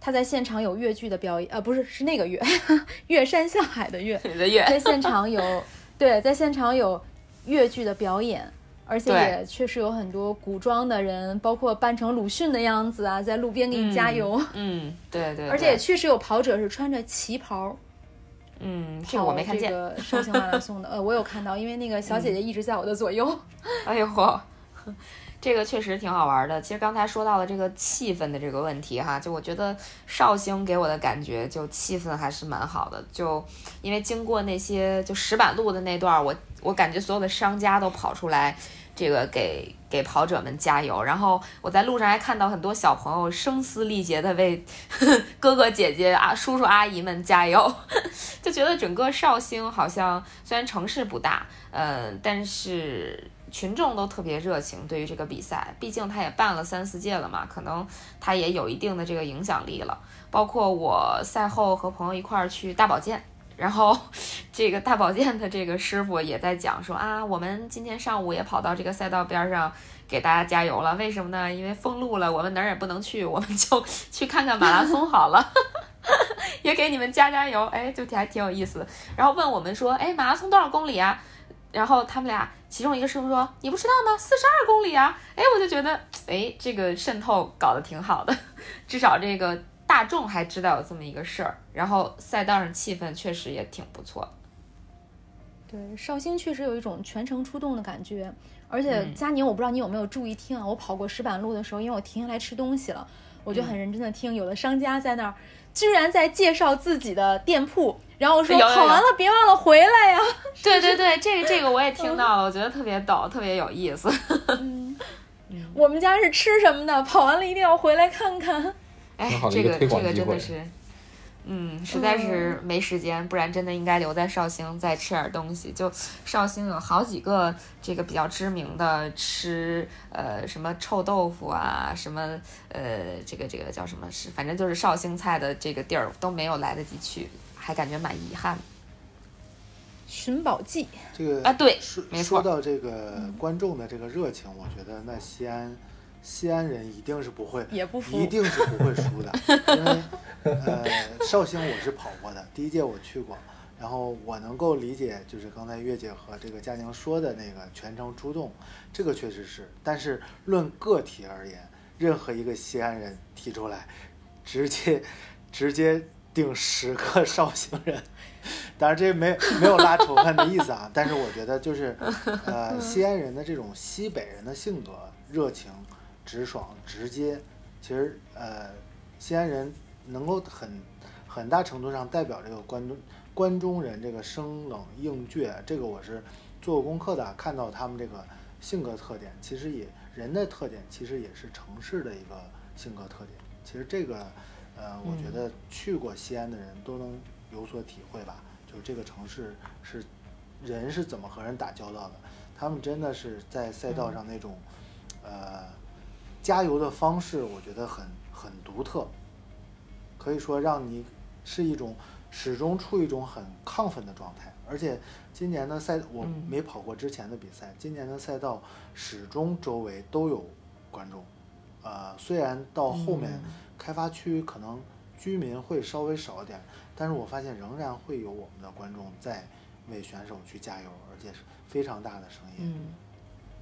他在现场有越剧的表演，呃，不是，是那个越，越山向海的越，的越，在现场有，对，在现场有越剧的表演，而且也确实有很多古装的人，包括扮成鲁迅的样子啊，在路边给你加油。嗯，对对。而且也确实有跑者是穿着旗袍，嗯，这个我没看见。这个绍兴马拉松的，呃，我有看到，因为那个小姐姐一直在我的左右。哎呦嚯！这个确实挺好玩的。其实刚才说到了这个气氛的这个问题哈，就我觉得绍兴给我的感觉就气氛还是蛮好的。就因为经过那些就石板路的那段，我我感觉所有的商家都跑出来，这个给给跑者们加油。然后我在路上还看到很多小朋友声嘶力竭的为 哥哥姐姐啊叔叔阿姨们加油，就觉得整个绍兴好像虽然城市不大，嗯，但是。群众都特别热情，对于这个比赛，毕竟他也办了三四届了嘛，可能他也有一定的这个影响力了。包括我赛后和朋友一块儿去大保健，然后这个大保健的这个师傅也在讲说啊，我们今天上午也跑到这个赛道边上给大家加油了。为什么呢？因为封路了，我们哪儿也不能去，我们就 去看看马拉松好了，也给你们加加油。哎，就还挺有意思。然后问我们说，哎，马拉松多少公里啊？然后他们俩。其中一个师傅说：“你不知道吗？四十二公里啊！”哎，我就觉得，哎，这个渗透搞得挺好的，至少这个大众还知道有这么一个事儿。然后赛道上气氛确实也挺不错。对，绍兴确实有一种全程出动的感觉。而且佳宁，我不知道你有没有注意听啊？我跑过石板路的时候，因为我停下来吃东西了，我就很认真的听，有的商家在那儿居然在介绍自己的店铺。然后我说跑完了别忘了回来呀！对对对，这个这个我也听到了，我觉得特别逗，特别有意思。我们家是吃什么的？跑完了一定要回来看看。哎，这个这个真的是，嗯，实在是没时间，不然真的应该留在绍兴再吃点东西。就绍兴有好几个这个比较知名的吃呃什么臭豆腐啊，什么呃这个这个叫什么是，反正就是绍兴菜的这个地儿都没有来得及去。还感觉蛮遗憾。寻宝记这个啊，对，没错。说到这个观众的这个热情，我觉得那西安西安人一定是不会，也不服，一定是不会输的。因为呃，绍兴我是跑过的，第一届我去过，然后我能够理解，就是刚才月姐和这个佳宁说的那个全程出动，这个确实是。但是论个体而言，任何一个西安人提出来，直接 直接。定十个绍兴人，当然这没没有拉仇恨的意思啊。但是我觉得就是，呃，西安人的这种西北人的性格，热情、直爽、直接，其实呃，西安人能够很很大程度上代表这个关中关中人这个生冷硬倔。这个我是做过功课的，看到他们这个性格特点，其实也人的特点，其实也是城市的一个性格特点。其实这个。呃，我觉得去过西安的人都能有所体会吧。就是这个城市是人是怎么和人打交道的，他们真的是在赛道上那种呃加油的方式，我觉得很很独特，可以说让你是一种始终处于一种很亢奋的状态。而且今年的赛我没跑过之前的比赛，今年的赛道始终周围都有观众。呃，虽然到后面。开发区可能居民会稍微少一点，但是我发现仍然会有我们的观众在为选手去加油，而且是非常大的声音。嗯，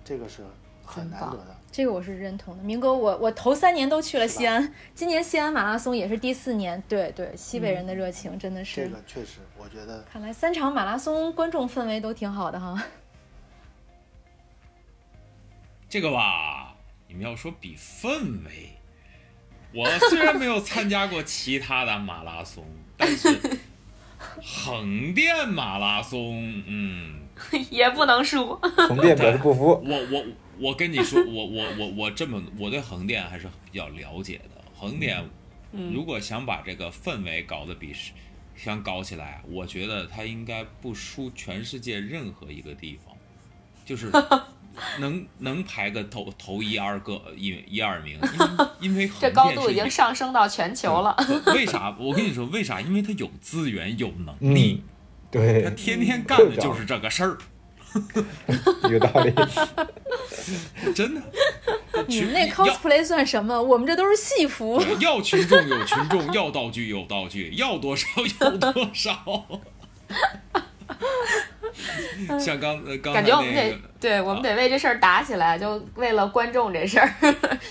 这个是很难得的。这个我是认同的。明哥，我我头三年都去了西安，今年西安马拉松也是第四年。对对，西北人的热情真的是。这个确实，我觉得。看来三场马拉松观众氛围都挺好的哈。这个吧，你们要说比氛围。我虽然没有参加过其他的马拉松，但是横店马拉松，嗯，也不能输。横店表示不服。我我我跟你说，我我我我这么，我对横店还是比较了解的。横店，如果想把这个氛围搞得比想搞起来，我觉得他应该不输全世界任何一个地方，就是 能能排个头头一二个一一二名，因为 因为这横高度已经上升到全球了。为啥？我跟你说，为啥？因为他有资源，有能力，嗯，对他，天天干的就是这个事儿，有道理。真的。你们那 cosplay 算什么？我们这都是戏服。要群众有群众，要道具有道具，要多少有多少。像刚呃刚才感觉我们得那个，对我们得为这事儿打起来，就为了观众这事儿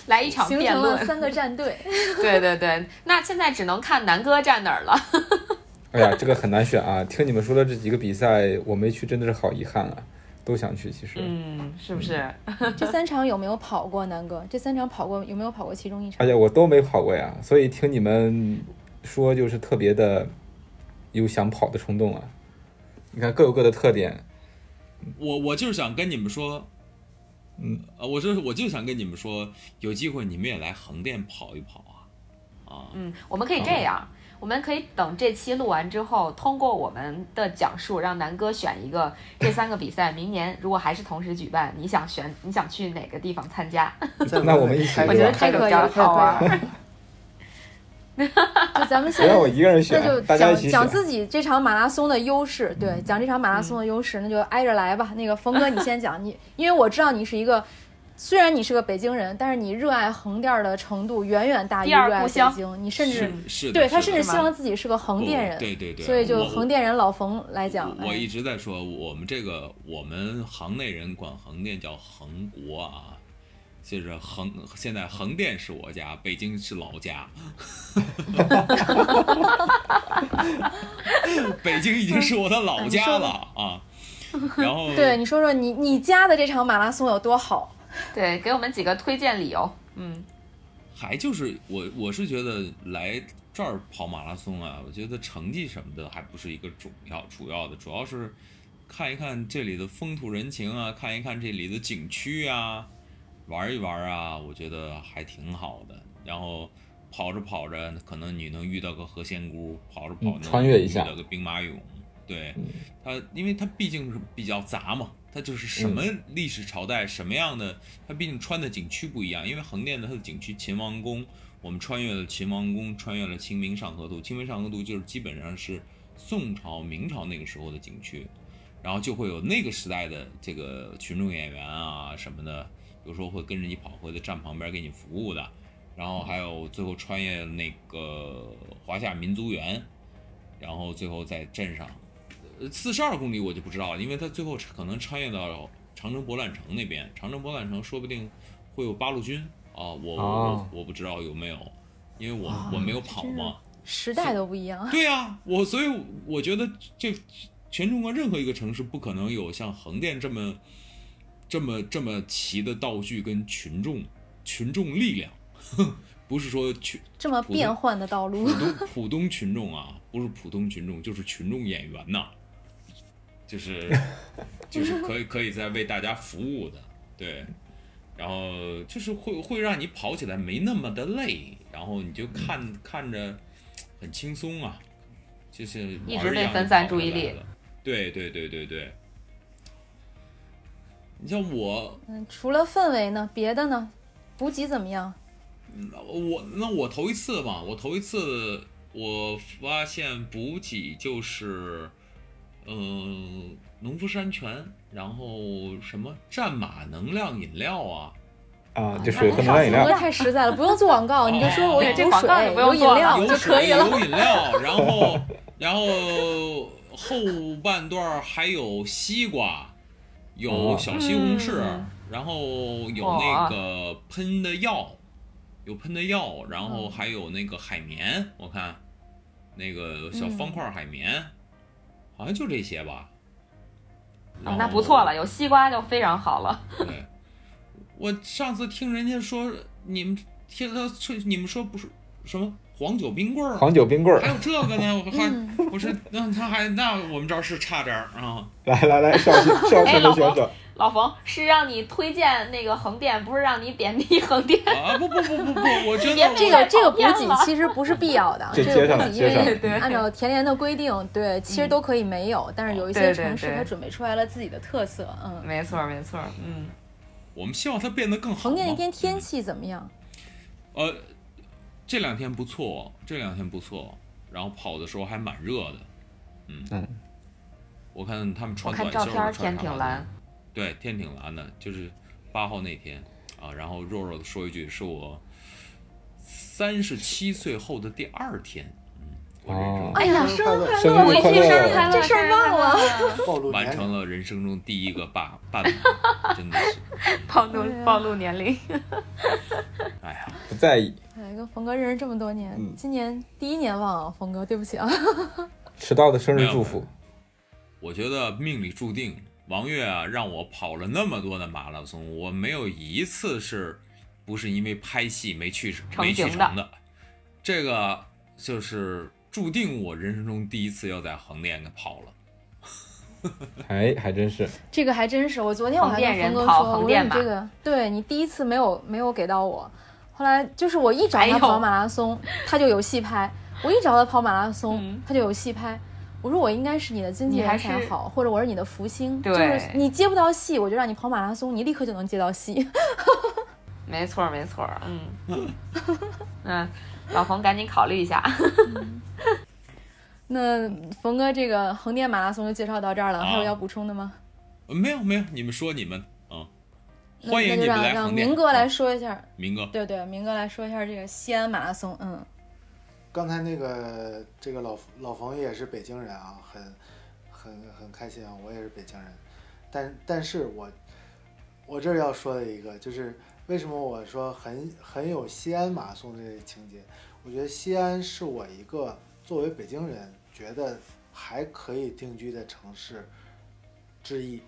来一场形辩论。三个战队，对对对，那现在只能看南哥站哪儿了。哎呀，这个很难选啊！听你们说的这几个比赛，我没去，真的是好遗憾啊，都想去。其实，嗯，是不是？这三场有没有跑过？南哥，这三场跑过有没有跑过其中一场而？且我都没跑过呀，所以听你们说，就是特别的有想跑的冲动啊。你看各有各的特点，我我就是想跟你们说，嗯，呃，我就是我就想跟你们说，有机会你们也来横店跑一跑啊，啊，嗯，我们可以这样，我们可以等这期录完之后，通过我们的讲述，让南哥选一个这三个比赛，明年如果还是同时举办，你想选你想去哪个地方参加？再那我们一起开我觉得这个比较好玩。就咱们不让我现在。一个人选那就。讲讲自己这场马拉松的优势，对，讲这场马拉松的优势，那就挨着来吧。那个峰哥，你先讲，你因为我知道你是一个，虽然你是个北京人，但是你热爱横店的程度远远大于热爱北京，你甚至对他甚至希望自己是个横店人，对对对，所以就横店人老冯来讲，哎我一直在说，我们这个我们行内人管横店叫横国啊，就是横现在横店是我家，北京是老家，北京已经是我的老家了啊。然后对你说说你你家的这场马拉松有多好？对，给我们几个推荐理由。嗯，还就是我我是觉得来这儿跑马拉松啊，我觉得成绩什么的还不是一个主要主要的，主要是看一看这里的风土人情啊，看一看这里的景区啊，玩一玩啊，我觉得还挺好的。然后跑着跑着，可能你能遇到个何仙姑，跑着跑嗯着穿越一下遇到个兵马俑，对它，因为它毕竟是比较杂嘛。它就是什么历史朝代、什么样的，它毕竟穿的景区不一样。因为横店的它的景区秦王宫，我们穿越了秦王宫，穿越了清明上河图。清明上河图就是基本上是宋朝、明朝那个时候的景区，然后就会有那个时代的这个群众演员啊什么的，有时候会跟着你跑，或者站旁边给你服务的。然后还有最后穿越那个华夏民族园，然后最后在镇上。四十二公里我就不知道了，因为它最后可能穿越到长城博览城那边，长城博览城说不定会有八路军啊，我我哦我我不知道有没有，因为我啊我没有跑嘛。时代都不一样。对呀、我所以我觉得这全中国任何一个城市不可能有像横店这么这么这么齐的道具跟群众群众力量，不是说群这么变换的道路普，通普通群众啊，不是普通群众，就是群众演员呐、就是 就是可以可以在为大家服务的，对，然后就是会会让你跑起来没那么的累，然后你就看看着很轻松啊，就是一直被分散注意力，对对对对对。你像我，嗯，除了氛围呢，别的呢？补给怎么样？我那我头一次嘛，我头一次我发现补给就是，嗯、农夫山泉，然后什么战马能量饮料啊，啊，就水和能量饮料，太实在了，不用做广告，你就说我有对这广告水有饮料有就可以水了。有饮料，然后然后后半段还有西瓜，有哦小西红柿，嗯然后有那个喷的药，有喷的药，然后还有那个海绵，我看那个小方块海绵，好像就这些吧。哦那不错了，有西瓜就非常好了。对，我上次听人家说，你们听他说，你们说不是什么黄酒冰棍儿，黄酒冰棍儿，还有这个呢？我还、嗯我说那他还那我们这儿是差点儿啊。来来来，绍兴绍兴的选手，老冯是让你推荐那个横店，不是让你贬低横店。啊不不不不不，我觉得 这个这个补给其实不是必要的，这个补给因为按照田联的规定，对，其实都可以没有，但是有一些城市它准备出来了自己的特色，嗯，没错没错，嗯，我们希望它变得更好横店那天天气怎么样？呃，这两天不错，这两天不错，然后跑的时候还蛮热的，嗯。嗯，我看他们穿我看短袖儿照片儿天挺蓝，对，天挺蓝的，就是八号那天啊。然后弱弱的说一句，是我三十七岁后的第二天，嗯，我人生、哦哎呀，生日快乐生日快乐！这事儿忘了暴露完，成了人生中第一个爸伴马，真的是，暴露暴露年龄。哎呀，不在意，哎，跟冯哥认识这么多年，嗯今年第一年忘啊，冯哥，对不起啊。迟到的生日祝福。我觉得命里注定，王月啊，让我跑了那么多的马拉松，我没有一次是不是因为拍戏没去成没去成的，这个就是注定我人生中第一次要在横店给跑了。哎，还真是，这个还真是，我昨天我还跟横店峰哥说，我说你这个，对你第一次没有没有给到我，后来就是我一找他跑马拉松，他就有戏拍；我一找他跑马拉松，嗯。他就有戏拍。我说我应该是你的经纪人才好，或者我是你的福星，就对是你接不到戏，我就让你跑马拉松，你立刻就能接到戏。没错儿没错儿，嗯嗯，老冯赶紧考虑一下。那冯哥这个横店马拉松就介绍到这儿了，啊还有要补充的吗？呃没有没有，你们说你们啊，那欢迎你们那就让让来横店。明哥来啊说一下，明哥，对对，明哥来说一下这个西安马拉松，嗯。刚才那个这个老老冯也是北京人啊，很很很开心啊，我也是北京人，但但是我我这儿要说的一个就是为什么我说很很有西安马拉松这个情节，我觉得西安是我一个作为北京人觉得还可以定居的城市之一，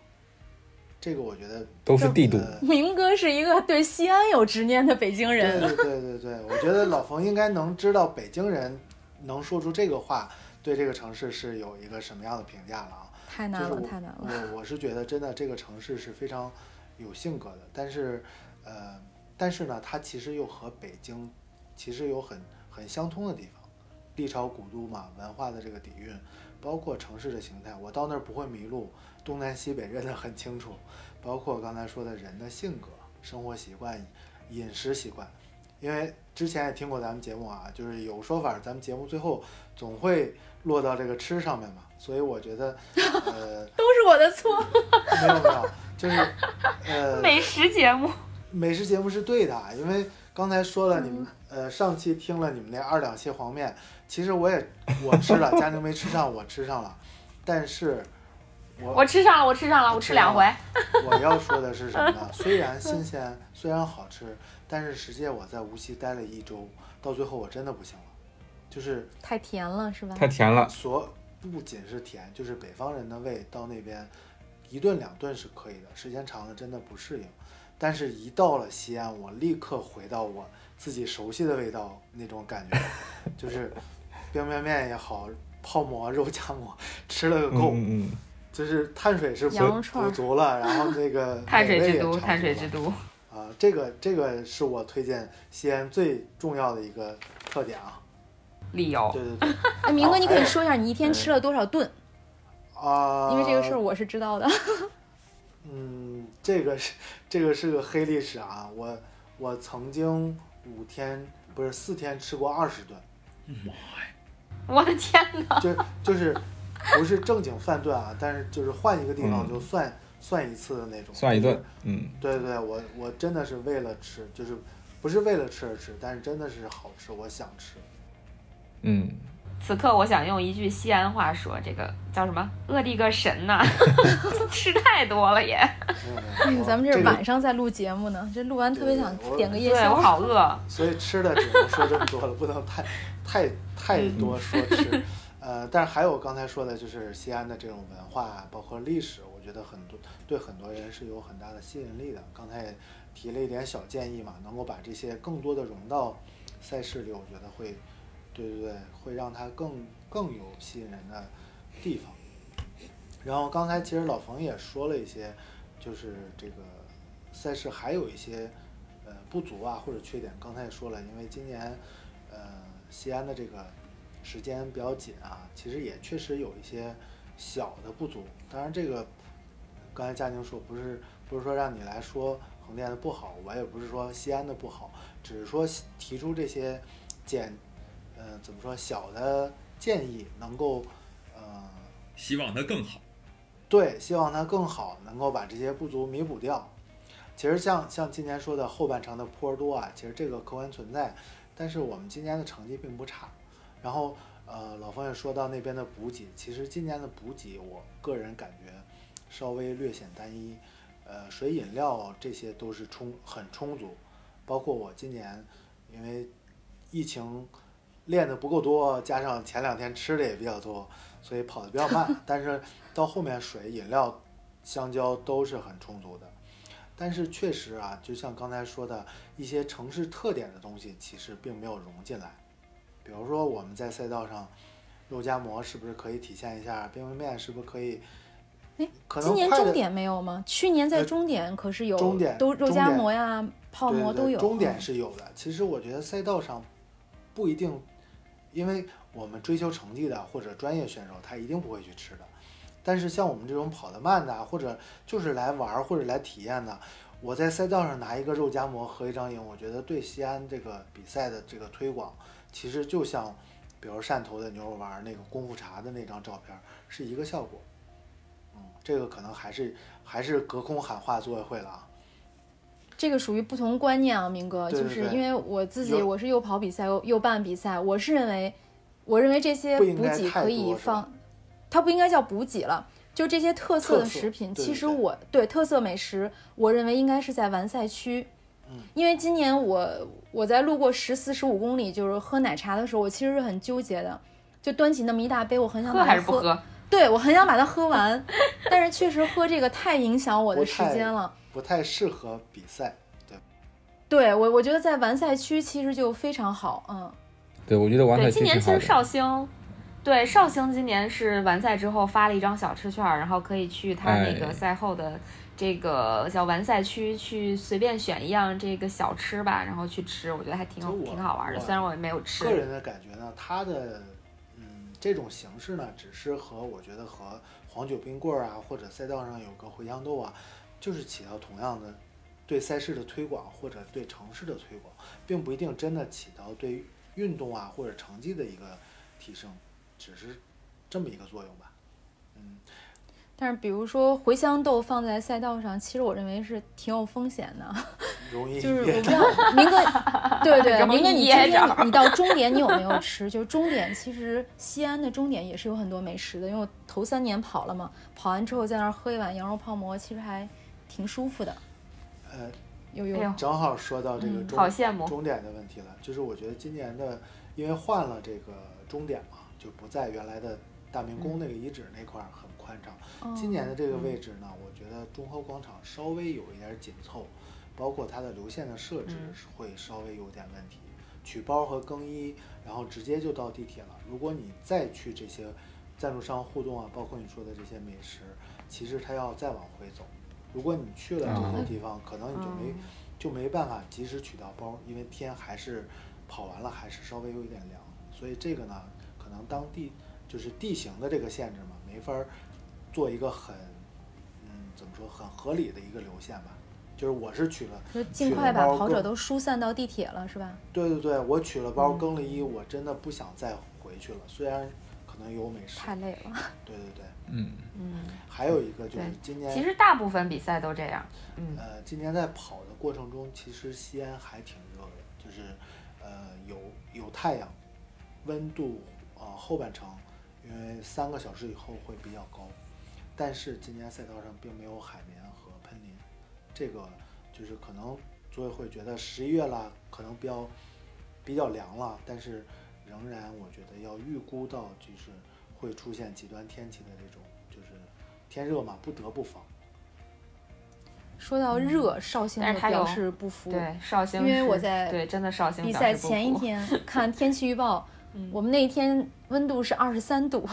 这个我觉得都是帝都。呃明哥是一个对西安有执念的北京人，对对对对，我觉得老冯应该能知道北京人能说出这个话，对这个城市是有一个什么样的评价了啊？太难了，太难了。我我是觉得真的这个城市是非常有性格的，但是呃，但是呢，它其实又和北京其实有很很相通的地方，历朝古都嘛，文化的这个底蕴，包括城市的形态，我到那儿不会迷路，东南西北认得很清楚，包括刚才说的人的性格、生活习惯、饮食习惯，因为之前也听过咱们节目啊，就是有说法，咱们节目最后总会落到这个吃上面嘛，所以我觉得，呃，都是我的错。没有没有，就是呃，美食节目，美食节目是对的，因为刚才说了你们呃上期听了你们那二两蟹黄面，其实我也我吃了，佳宁没吃上，我吃上了，但是我我吃上了，我吃上了，我吃两回。我要说的是什么呢？虽然新鲜，虽然好吃，但是实际我在无锡待了一周，到最后我真的不行了，就是太甜了是吧？太甜了，所不仅是甜，就是北方人的胃到那边一顿两顿是可以的，时间长了真的不适应。但是，一到了西安，我立刻回到我自己熟悉的味道那种感觉，就是冰面面也好，泡馍、肉夹馍 吃了个够，嗯嗯就是碳水是补足了，然后那个 碳水之都，碳水之都。啊，这个这个是我推荐西安最重要的一个特点啊。理由对对对，哎，明哥，你可以说一下你一天吃了多少顿？啊，因为这个事儿我是知道的。嗯，这个是这个是个黑历史啊！我我曾经五天不是四天吃过二十顿，我的天哪！就就是不是正经饭顿啊，但是就是换一个地方嗯就算、算一次的那种。算一顿，嗯，对对对，我我真的是为了吃，就是不是为了吃而吃，但是真的是好吃，我想吃。嗯，此刻我想用一句西安话说，这个叫什么？饿的个神呐！吃太多了也。没有没有哎呦，咱们这是晚上在录节目呢，这录完特别想点个夜对我宵。好饿。所以吃的只能说这么多了，不能太太太多说吃。呃，但是还有刚才说的，就是西安的这种文化，包括历史，我觉得很多对很多人是有很大的吸引力的。刚才也提了一点小建议嘛，能够把这些更多的融到赛事里，我觉得会，对对对，会让它更更有吸引人的地方。然后刚才其实老冯也说了一些，就是这个赛事还有一些呃不足啊或者缺点。刚才也说了，因为今年呃西安的这个时间比较紧啊，其实也确实有一些小的不足。当然这个刚才佳宁说不是不是说让你来说横店的不好，我也不是说西安的不好，只是说提出这些简，呃，怎么说小的建议，能够，呃，希望它更好。对，希望它更好，能够把这些不足弥补掉。其实像像今年说的后半程的坡多啊，其实这个客观存在，但是我们今年的成绩并不差。然后呃，老冯也说到那边的补给，其实今年的补给，我个人感觉稍微略显单一。呃，水饮料这些都是充很充足，包括我今年因为疫情练的不够多，加上前两天吃的也比较多，所以跑的比较慢。但是到后面水饮料、香蕉都是很充足的。但是确实啊，就像刚才说的一些城市特点的东西，其实并没有融进来。比如说我们在赛道上，肉夹馍是不是可以体现一下？冰焖面是不是可以？哎，可今年终点没有吗？去年在呃终点可是有，终点都肉夹馍呀、泡馍都有。终点嗯是有的。其实我觉得赛道上不一定，因为我们追求成绩的或者专业选手，他一定不会去吃的。但是像我们这种跑得慢的，或者就是来玩儿或者来体验的，我在赛道上拿一个肉夹馍合一张影，我觉得对西安这个比赛的这个推广，其实就像比如汕头的牛肉丸儿那个功夫茶的那张照片儿是一个效果。嗯，这个可能还是还是隔空喊话组委会了啊。这个属于不同观念啊，明哥，对对就是因为我自己我是又跑比赛又又办比赛，我是认为，我认为这些补给可以放，它不应该叫补给了，就这些特色的食品，对对对其实我对特色美食，我认为应该是在完赛区。嗯因为今年我我在路过十四十五公里，就是喝奶茶的时候，我其实是很纠结的，就端起那么一大杯，我很想喝把它还是不喝？对我很想把它喝完，但是确实喝这个太影响我的时间了。不太适合比赛。对，对我，我觉得在完赛区其实就非常好，嗯，对，我觉得完赛对，区今年其实。绍兴，对绍兴今年是完赛之后发了一张小吃券儿，然后可以去他那个哎赛后的这个叫完赛区去随便选一样这个小吃吧，然后去吃，我觉得还挺挺好玩的。虽然我也没有吃个，人的感觉呢，它的嗯这种形式呢，只是和我觉得和黄酒冰棍儿啊，或者赛道上有个茴香豆啊，就是起到同样的对赛事的推广或者对城市的推广，并不一定真的起到对运动啊或者成绩的一个提升，只是这么一个作用吧。嗯，但是比如说茴香豆放在赛道上，其实我认为是挺有风险的，容易就是我不知道明哥，对对，明哥 你今天你你到终点你有没有吃？就是终点其实西安的终点也是有很多美食的，因为我头三年跑了嘛，跑完之后在那儿喝一碗羊肉泡馍，其实还挺舒服的，呃，有有哎呦正好说到这个好羡慕。终点的问题了，就是我觉得今年的，因为换了这个终点嘛，就不在原来的大明宫那个遗址那块儿很宽敞。今年的这个位置呢，我觉得中和广场稍微有一点紧凑，包括它的流线的设置会稍微有点问题。取包和更衣，然后直接就到地铁了。如果你再去这些赞助商互动啊，包括你说的这些美食，其实它要再往回走。如果你去了这些地方，可能你就没嗯就没办法及时取到包，因为天还是跑完了还是稍微有一点凉，所以这个呢，可能当地就是地形的这个限制嘛，没法儿做一个很嗯怎么说很合理的一个流线吧。就是我是取了，就尽快把跑者都疏散到地铁了，是吧？对对对，我取了包嗯更了衣，我真的不想再回去了。虽然可能有美食，太累了。对对对，嗯，嗯，还有一个就是今年其实大部分比赛都这样。嗯，呃，今年在跑的过程中，其实西安还挺热的，就是呃有有太阳，温度呃后半程，因为三个小时以后会比较高，但是今年赛道上并没有海绵和喷淋，这个就是可能组委会觉得十一月了，可能比较比较凉了，但是仍然我觉得要预估到就是会出现极端天气的这种，就是天热嘛，不得不防。说到热，绍兴就表示不服。对，绍兴因为我在对真的绍兴比赛前一天 看天气预报，嗯我们那一天温度是二十三度，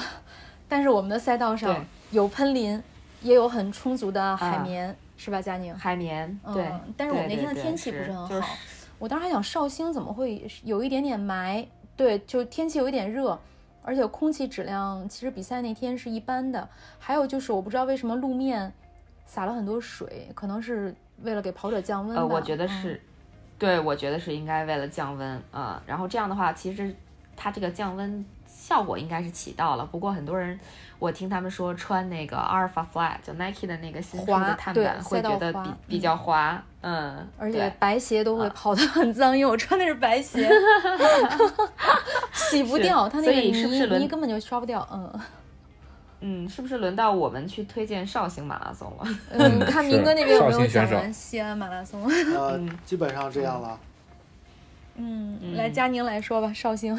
但是我们的赛道上有喷淋，也有很充足的海啊绵，是吧，佳宁？海绵，嗯对，但是我们那天的天气不是是很就是好，我当时还想绍兴怎么会有一点点霾？对，就天气有一点热，而且空气质量其实比赛那天是一般的。还有就是我不知道为什么路面洒了很多水，可能是为了给跑者降温吧。呃，我觉得嗯是，对，我觉得是应该为了降温啊、然后这样的话，其实它这个降温效果应该是起到了。不过很多人，我听他们说穿那个 Alpha Fly 就 Nike 的那个新出滑的碳板，会觉得比比较滑，嗯，而且白鞋都会啊跑得很脏，因为我穿的是白鞋，洗不掉，它那个以是是泥泥根本就刷不掉。嗯 嗯，是不是轮到我们去推荐绍兴马拉松了？嗯，看明哥那边有没有讲完西安马拉松？呃嗯，基本上这样了。嗯，嗯来佳宁来说吧，绍兴。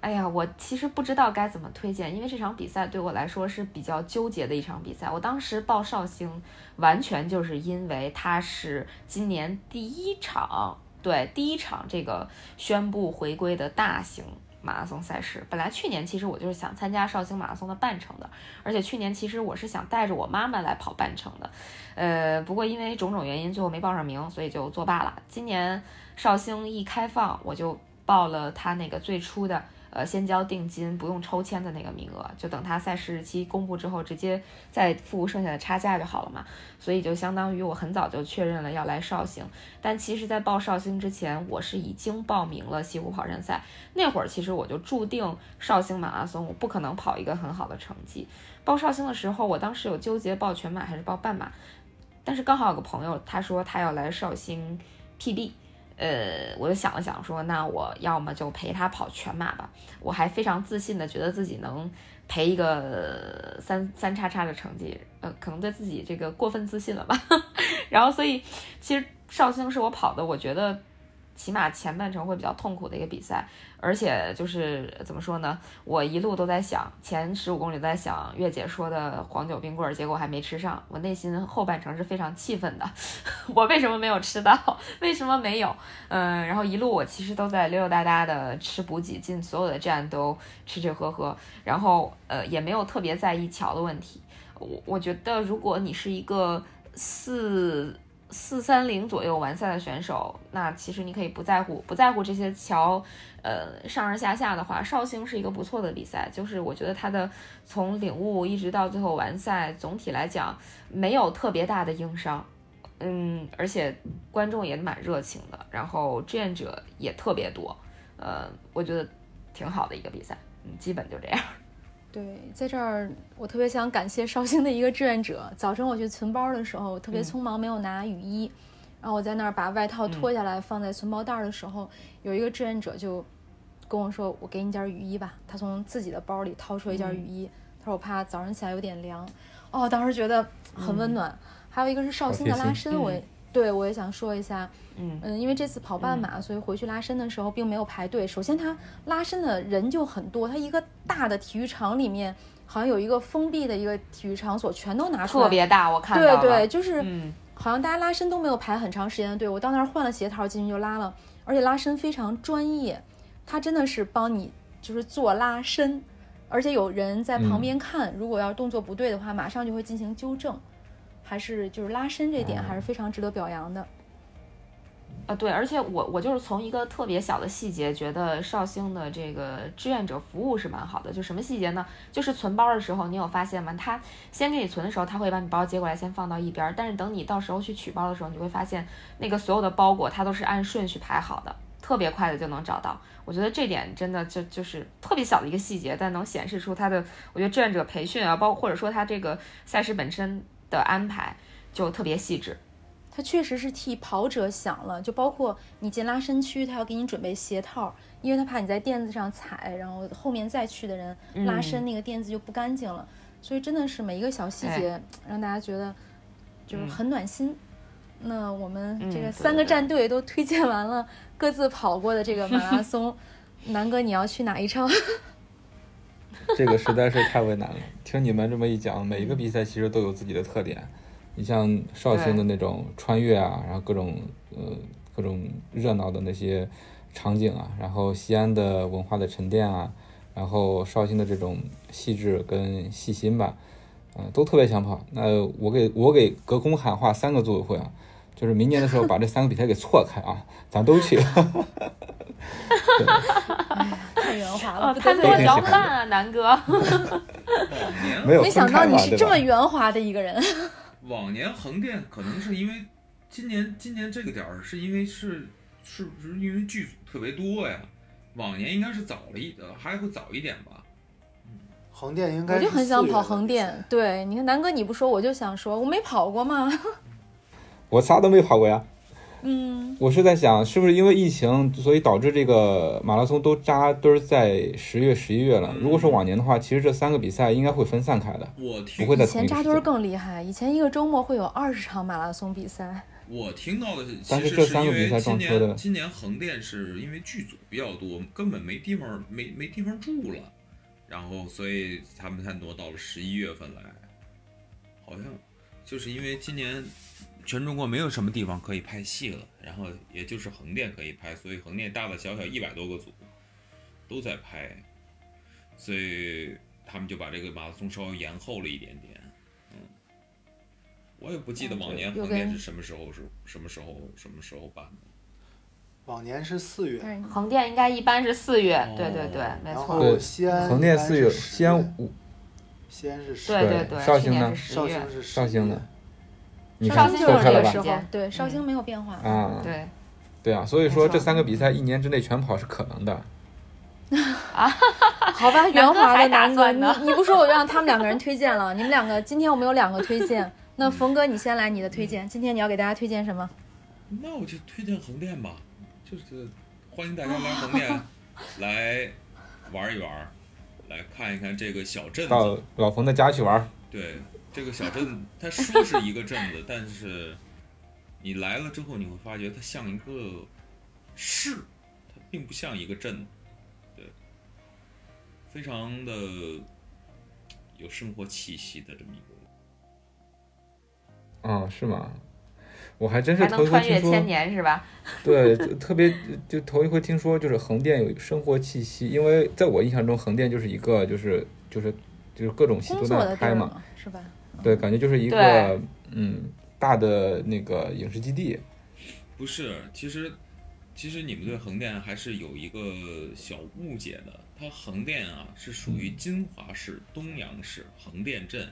哎呀，我其实不知道该怎么推荐，因为这场比赛对我来说是比较纠结的一场比赛。我当时报绍兴，完全就是因为它是今年第一场，对第一场这个宣布回归的大型马拉松赛事。本来去年其实我就是想参加绍兴马拉松的半程的，而且去年其实我是想带着我妈妈来跑半程的，呃，不过因为种种原因最后没报上名，所以就作罢了。今年绍兴一开放，我就报了他那个最初的。呃，先交定金不用抽签的那个名额，就等他赛事日期公布之后，直接再付剩下的差价就好了嘛。所以就相当于我很早就确认了要来绍兴，但其实，在报绍兴之前，我是已经报名了西湖跑山赛。那会儿其实我就注定绍兴马拉松我不可能跑一个很好的成绩。报绍兴的时候，我当时有纠结报全马还是报半马，但是刚好有个朋友他说他要来绍兴 PB。呃，我就想了想，说那我要么就陪他跑全马吧。我还非常自信的觉得自己能陪一个三三叉叉的成绩，呃，可能对自己这个过分自信了吧。然后，所以其实绍兴是我跑的，我觉得起码前半程会比较痛苦的一个比赛，而且就是怎么说呢，我一路都在想，前十五公里都在想月姐说的黄酒冰棍儿，结果还没吃上，我内心后半程是非常气愤的，我为什么没有吃到？为什么没有？嗯，然后一路我其实都在溜溜达达的吃补给，进所有的站都吃吃喝喝，然后呃也没有特别在意桥的问题。我我觉得如果你是一个四四三零左右完赛的选手，那其实你可以不在乎不在乎这些桥，呃上上下下的话，绍兴是一个不错的比赛。就是我觉得它的从领悟一直到最后完赛，总体来讲没有特别大的硬伤。嗯，而且观众也蛮热情的，然后志愿者也特别多，呃，我觉得挺好的一个比赛，嗯，基本就这样。对，在这儿我特别想感谢绍兴的一个志愿者。早晨我去存包的时候，特别匆忙，没有拿雨衣，然后我在那儿把外套脱下来放在存包袋儿的时候，有一个志愿者就跟我说：“我给你件雨衣吧。”他从自己的包里掏出一件雨衣，他说：“我怕早上起来有点凉。”哦，当时觉得很温暖。还有一个是绍兴的拉伸，嗯我也对我也想说一下。嗯嗯，因为这次跑半马，所以回去拉伸的时候并没有排队。首先，它拉伸的人就很多，它一个大的体育场里面，好像有一个封闭的一个体育场所，全都拿出来。特别大，我看到了。对对，就是嗯，好像大家拉伸都没有排很长时间的队。我到那儿换了鞋套进去就拉了，而且拉伸非常专业，它真的是帮你就是做拉伸，而且有人在旁边看，如果要是动作不对的话，马上就会进行纠正。还是就是拉伸这点还是非常值得表扬的。啊，对，而且我我就是从一个特别小的细节，觉得绍兴的这个志愿者服务是蛮好的。就什么细节呢？就是存包的时候，你有发现吗？他先给你存的时候，他会把你包接过来，先放到一边儿。但是等你到时候去取包的时候，你会发现那个所有的包裹它都是按顺序排好的，特别快的就能找到。我觉得这点真的就就是特别小的一个细节，但能显示出他的，我觉得志愿者培训啊，包括或者说他这个赛事本身的安排就特别细致。他确实是替跑者想了，就包括你进拉伸区，他要给你准备鞋套，因为他怕你在垫子上踩，然后后面再去的人拉伸那个垫子就不干净了，所以真的是每一个小细节让大家觉得就是很暖心。那我们这个嗯三个战队都推荐完了各自跑过的这个马拉松，南哥你要去哪一场？这个实在是太为难了。听你们这么一讲，每一个比赛其实都有自己的特点。你像绍兴的那种穿越啊，然后各种呃各种热闹的那些场景啊，然后西安的文化的沉淀啊，然后绍兴的这种细致跟细心吧，呃，都特别想跑。那我给我给隔空喊话三个组委会啊，就是明年的时候把这三个比赛给错开啊，咱都去。太圆滑了，哦，不得贪多罪人。挺喜欢的嚼不烂啊，南哥。往年没有没想到你是这么圆滑的一个人。往年横店可能是因为今年今年这个点儿是因为是是不是因为剧组特别多呀？往年应该是早了一呃还会早一点吧？横店应该我就很想跑横店，对，你看南哥你不说，我就想说，我没跑过嘛。我啥都没跑过呀。嗯，我是在想，是不是因为疫情，所以导致这个马拉松都扎堆儿在十月、十一月了？如果是往年的话，其实这三个比赛应该会分散开的，我听不会在以前扎堆儿。更厉害，以前一个周末会有二十场马拉松比赛。我听到的是，但是其实是这三个比赛因为今撞车的年今年横店是因为剧组比较多，根本没地方没没地方住了，然后所以他们才挪到了十一月份来。好像就是因为今年全中国没有什么地方可以拍戏了，然后也就是横店可以拍，所以横店大大小小一百多个组都在拍，所以他们就把这个马拉松稍微延后了一点点。嗯，我也不记得嗯往年横店是什么时候是什么时候什么时候办的。往年是四月，横店应该一般是四月，哦对对对，没然错。后西安横店四月，西安五西安是十对对，对，绍兴呢绍兴。是绍兴的你绍看兴就是这错开了吧？个时候，对，嗯绍兴没有变化。啊，对，对啊，所以说这三个比赛一年之内全跑是可能的。啊好吧，圆滑的还打南哥，你你不说我就让他们两个人推荐了。你们两个今天我们有两个推荐，那冯哥你先来你的推荐。今天你要给大家推荐什么？那我就推荐横店吧，就是欢迎大家来横店来玩一玩，来看一看这个小镇到。老冯的家去玩，对，这个小镇，它说是一个镇子，但是你来了之后，你会发觉它像一个市，它并不像一个镇。对，非常的有生活气息的这么一个。啊，是吗？我还真是头一回听说穿越千，年是吧？对，就特别就头一回听说，就是横店有生活气息，因为在我印象中，横店就是一个就是就是就是各种戏都在那拍嘛，是吧？对，感觉就是一个嗯大的那个影视基地，不是，其实其实你们对横店还是有一个小误解的。它横店啊是属于金华市东阳市横店镇。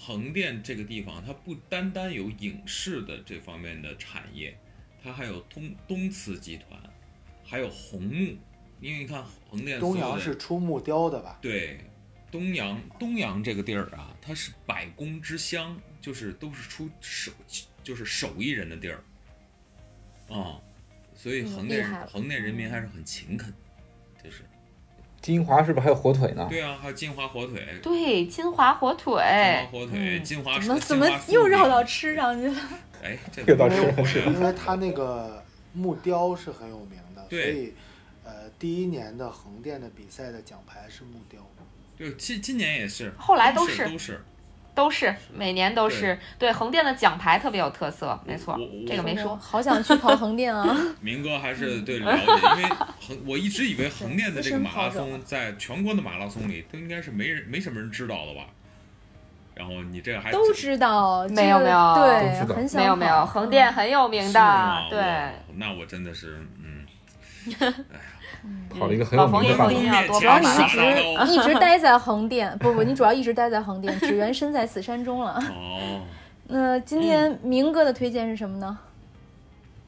横店这个地方，它不单单有影视的这方面的产业，它还有东东瓷集团，还有红木。因为你看横店东阳是出木雕的吧？对，东阳东阳这个地儿啊，它是百工之乡，就是都是出手就是手艺人的地儿，啊、所以嗯横店、横店人民还是很勤恳，就是。金华是不是还有火腿呢？对啊，还有金华火腿，对，金华火腿，金华火腿，嗯金华怎么怎么又绕到吃上去了？哎，这又到吃上去了。因为它那个木雕是很有名的，所对以呃，第一年的横店的比赛的奖牌是木雕。对，今今年也是，后来都都是都是，都是每年都是对横店的奖牌特别有特色，没错这个没说。好想去跑横店啊！明哥还是对了解，因为横我一直以为横店的这个马拉松在全国的马拉松里都应该是没人没什么人知道的吧？然后你这个还都知道，没有没有对很想没有没有，横店很有名的，对，那我真的是嗯，跑了一个很有名的半马。也一定要多主要你一。直一直待在横店，不不，你主要一直待在横店，只缘身在此山中了。哦，那今天明哥的推荐是什么呢？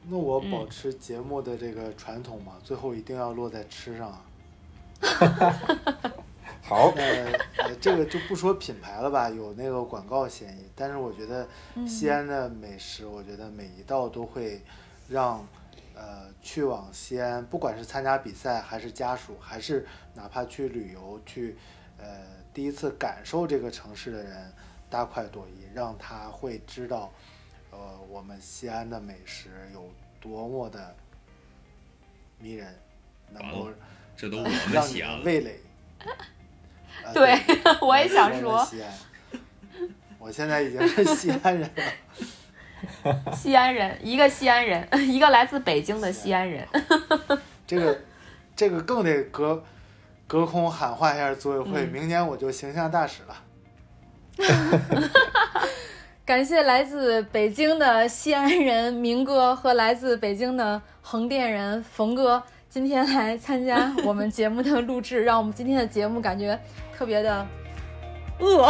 那我嗯保持节目的这个传统嘛，最后一定要落在吃上啊。好，呃，这个就不说品牌了吧，有那个广告嫌疑。但是我觉得西安的美食，我觉得每一道都会让呃去往西安，不管是参加比赛，还是家属，还是哪怕去旅游去呃第一次感受这个城市的人大快朵颐，让他会知道呃我们西安的美食有多么的迷人，能够这都我呃们让你西安味蕾。呃对 我也想说西安，我现在已经是西安人了。西安人，一个西安人，一个来自北京的西安人。这个这个更得隔隔空喊话一下组委会，嗯明年我就形象大使了。感谢来自北京的西安人明哥和来自北京的横店人冯哥，今天来参加我们节目的录制，让我们今天的节目感觉特别的饿。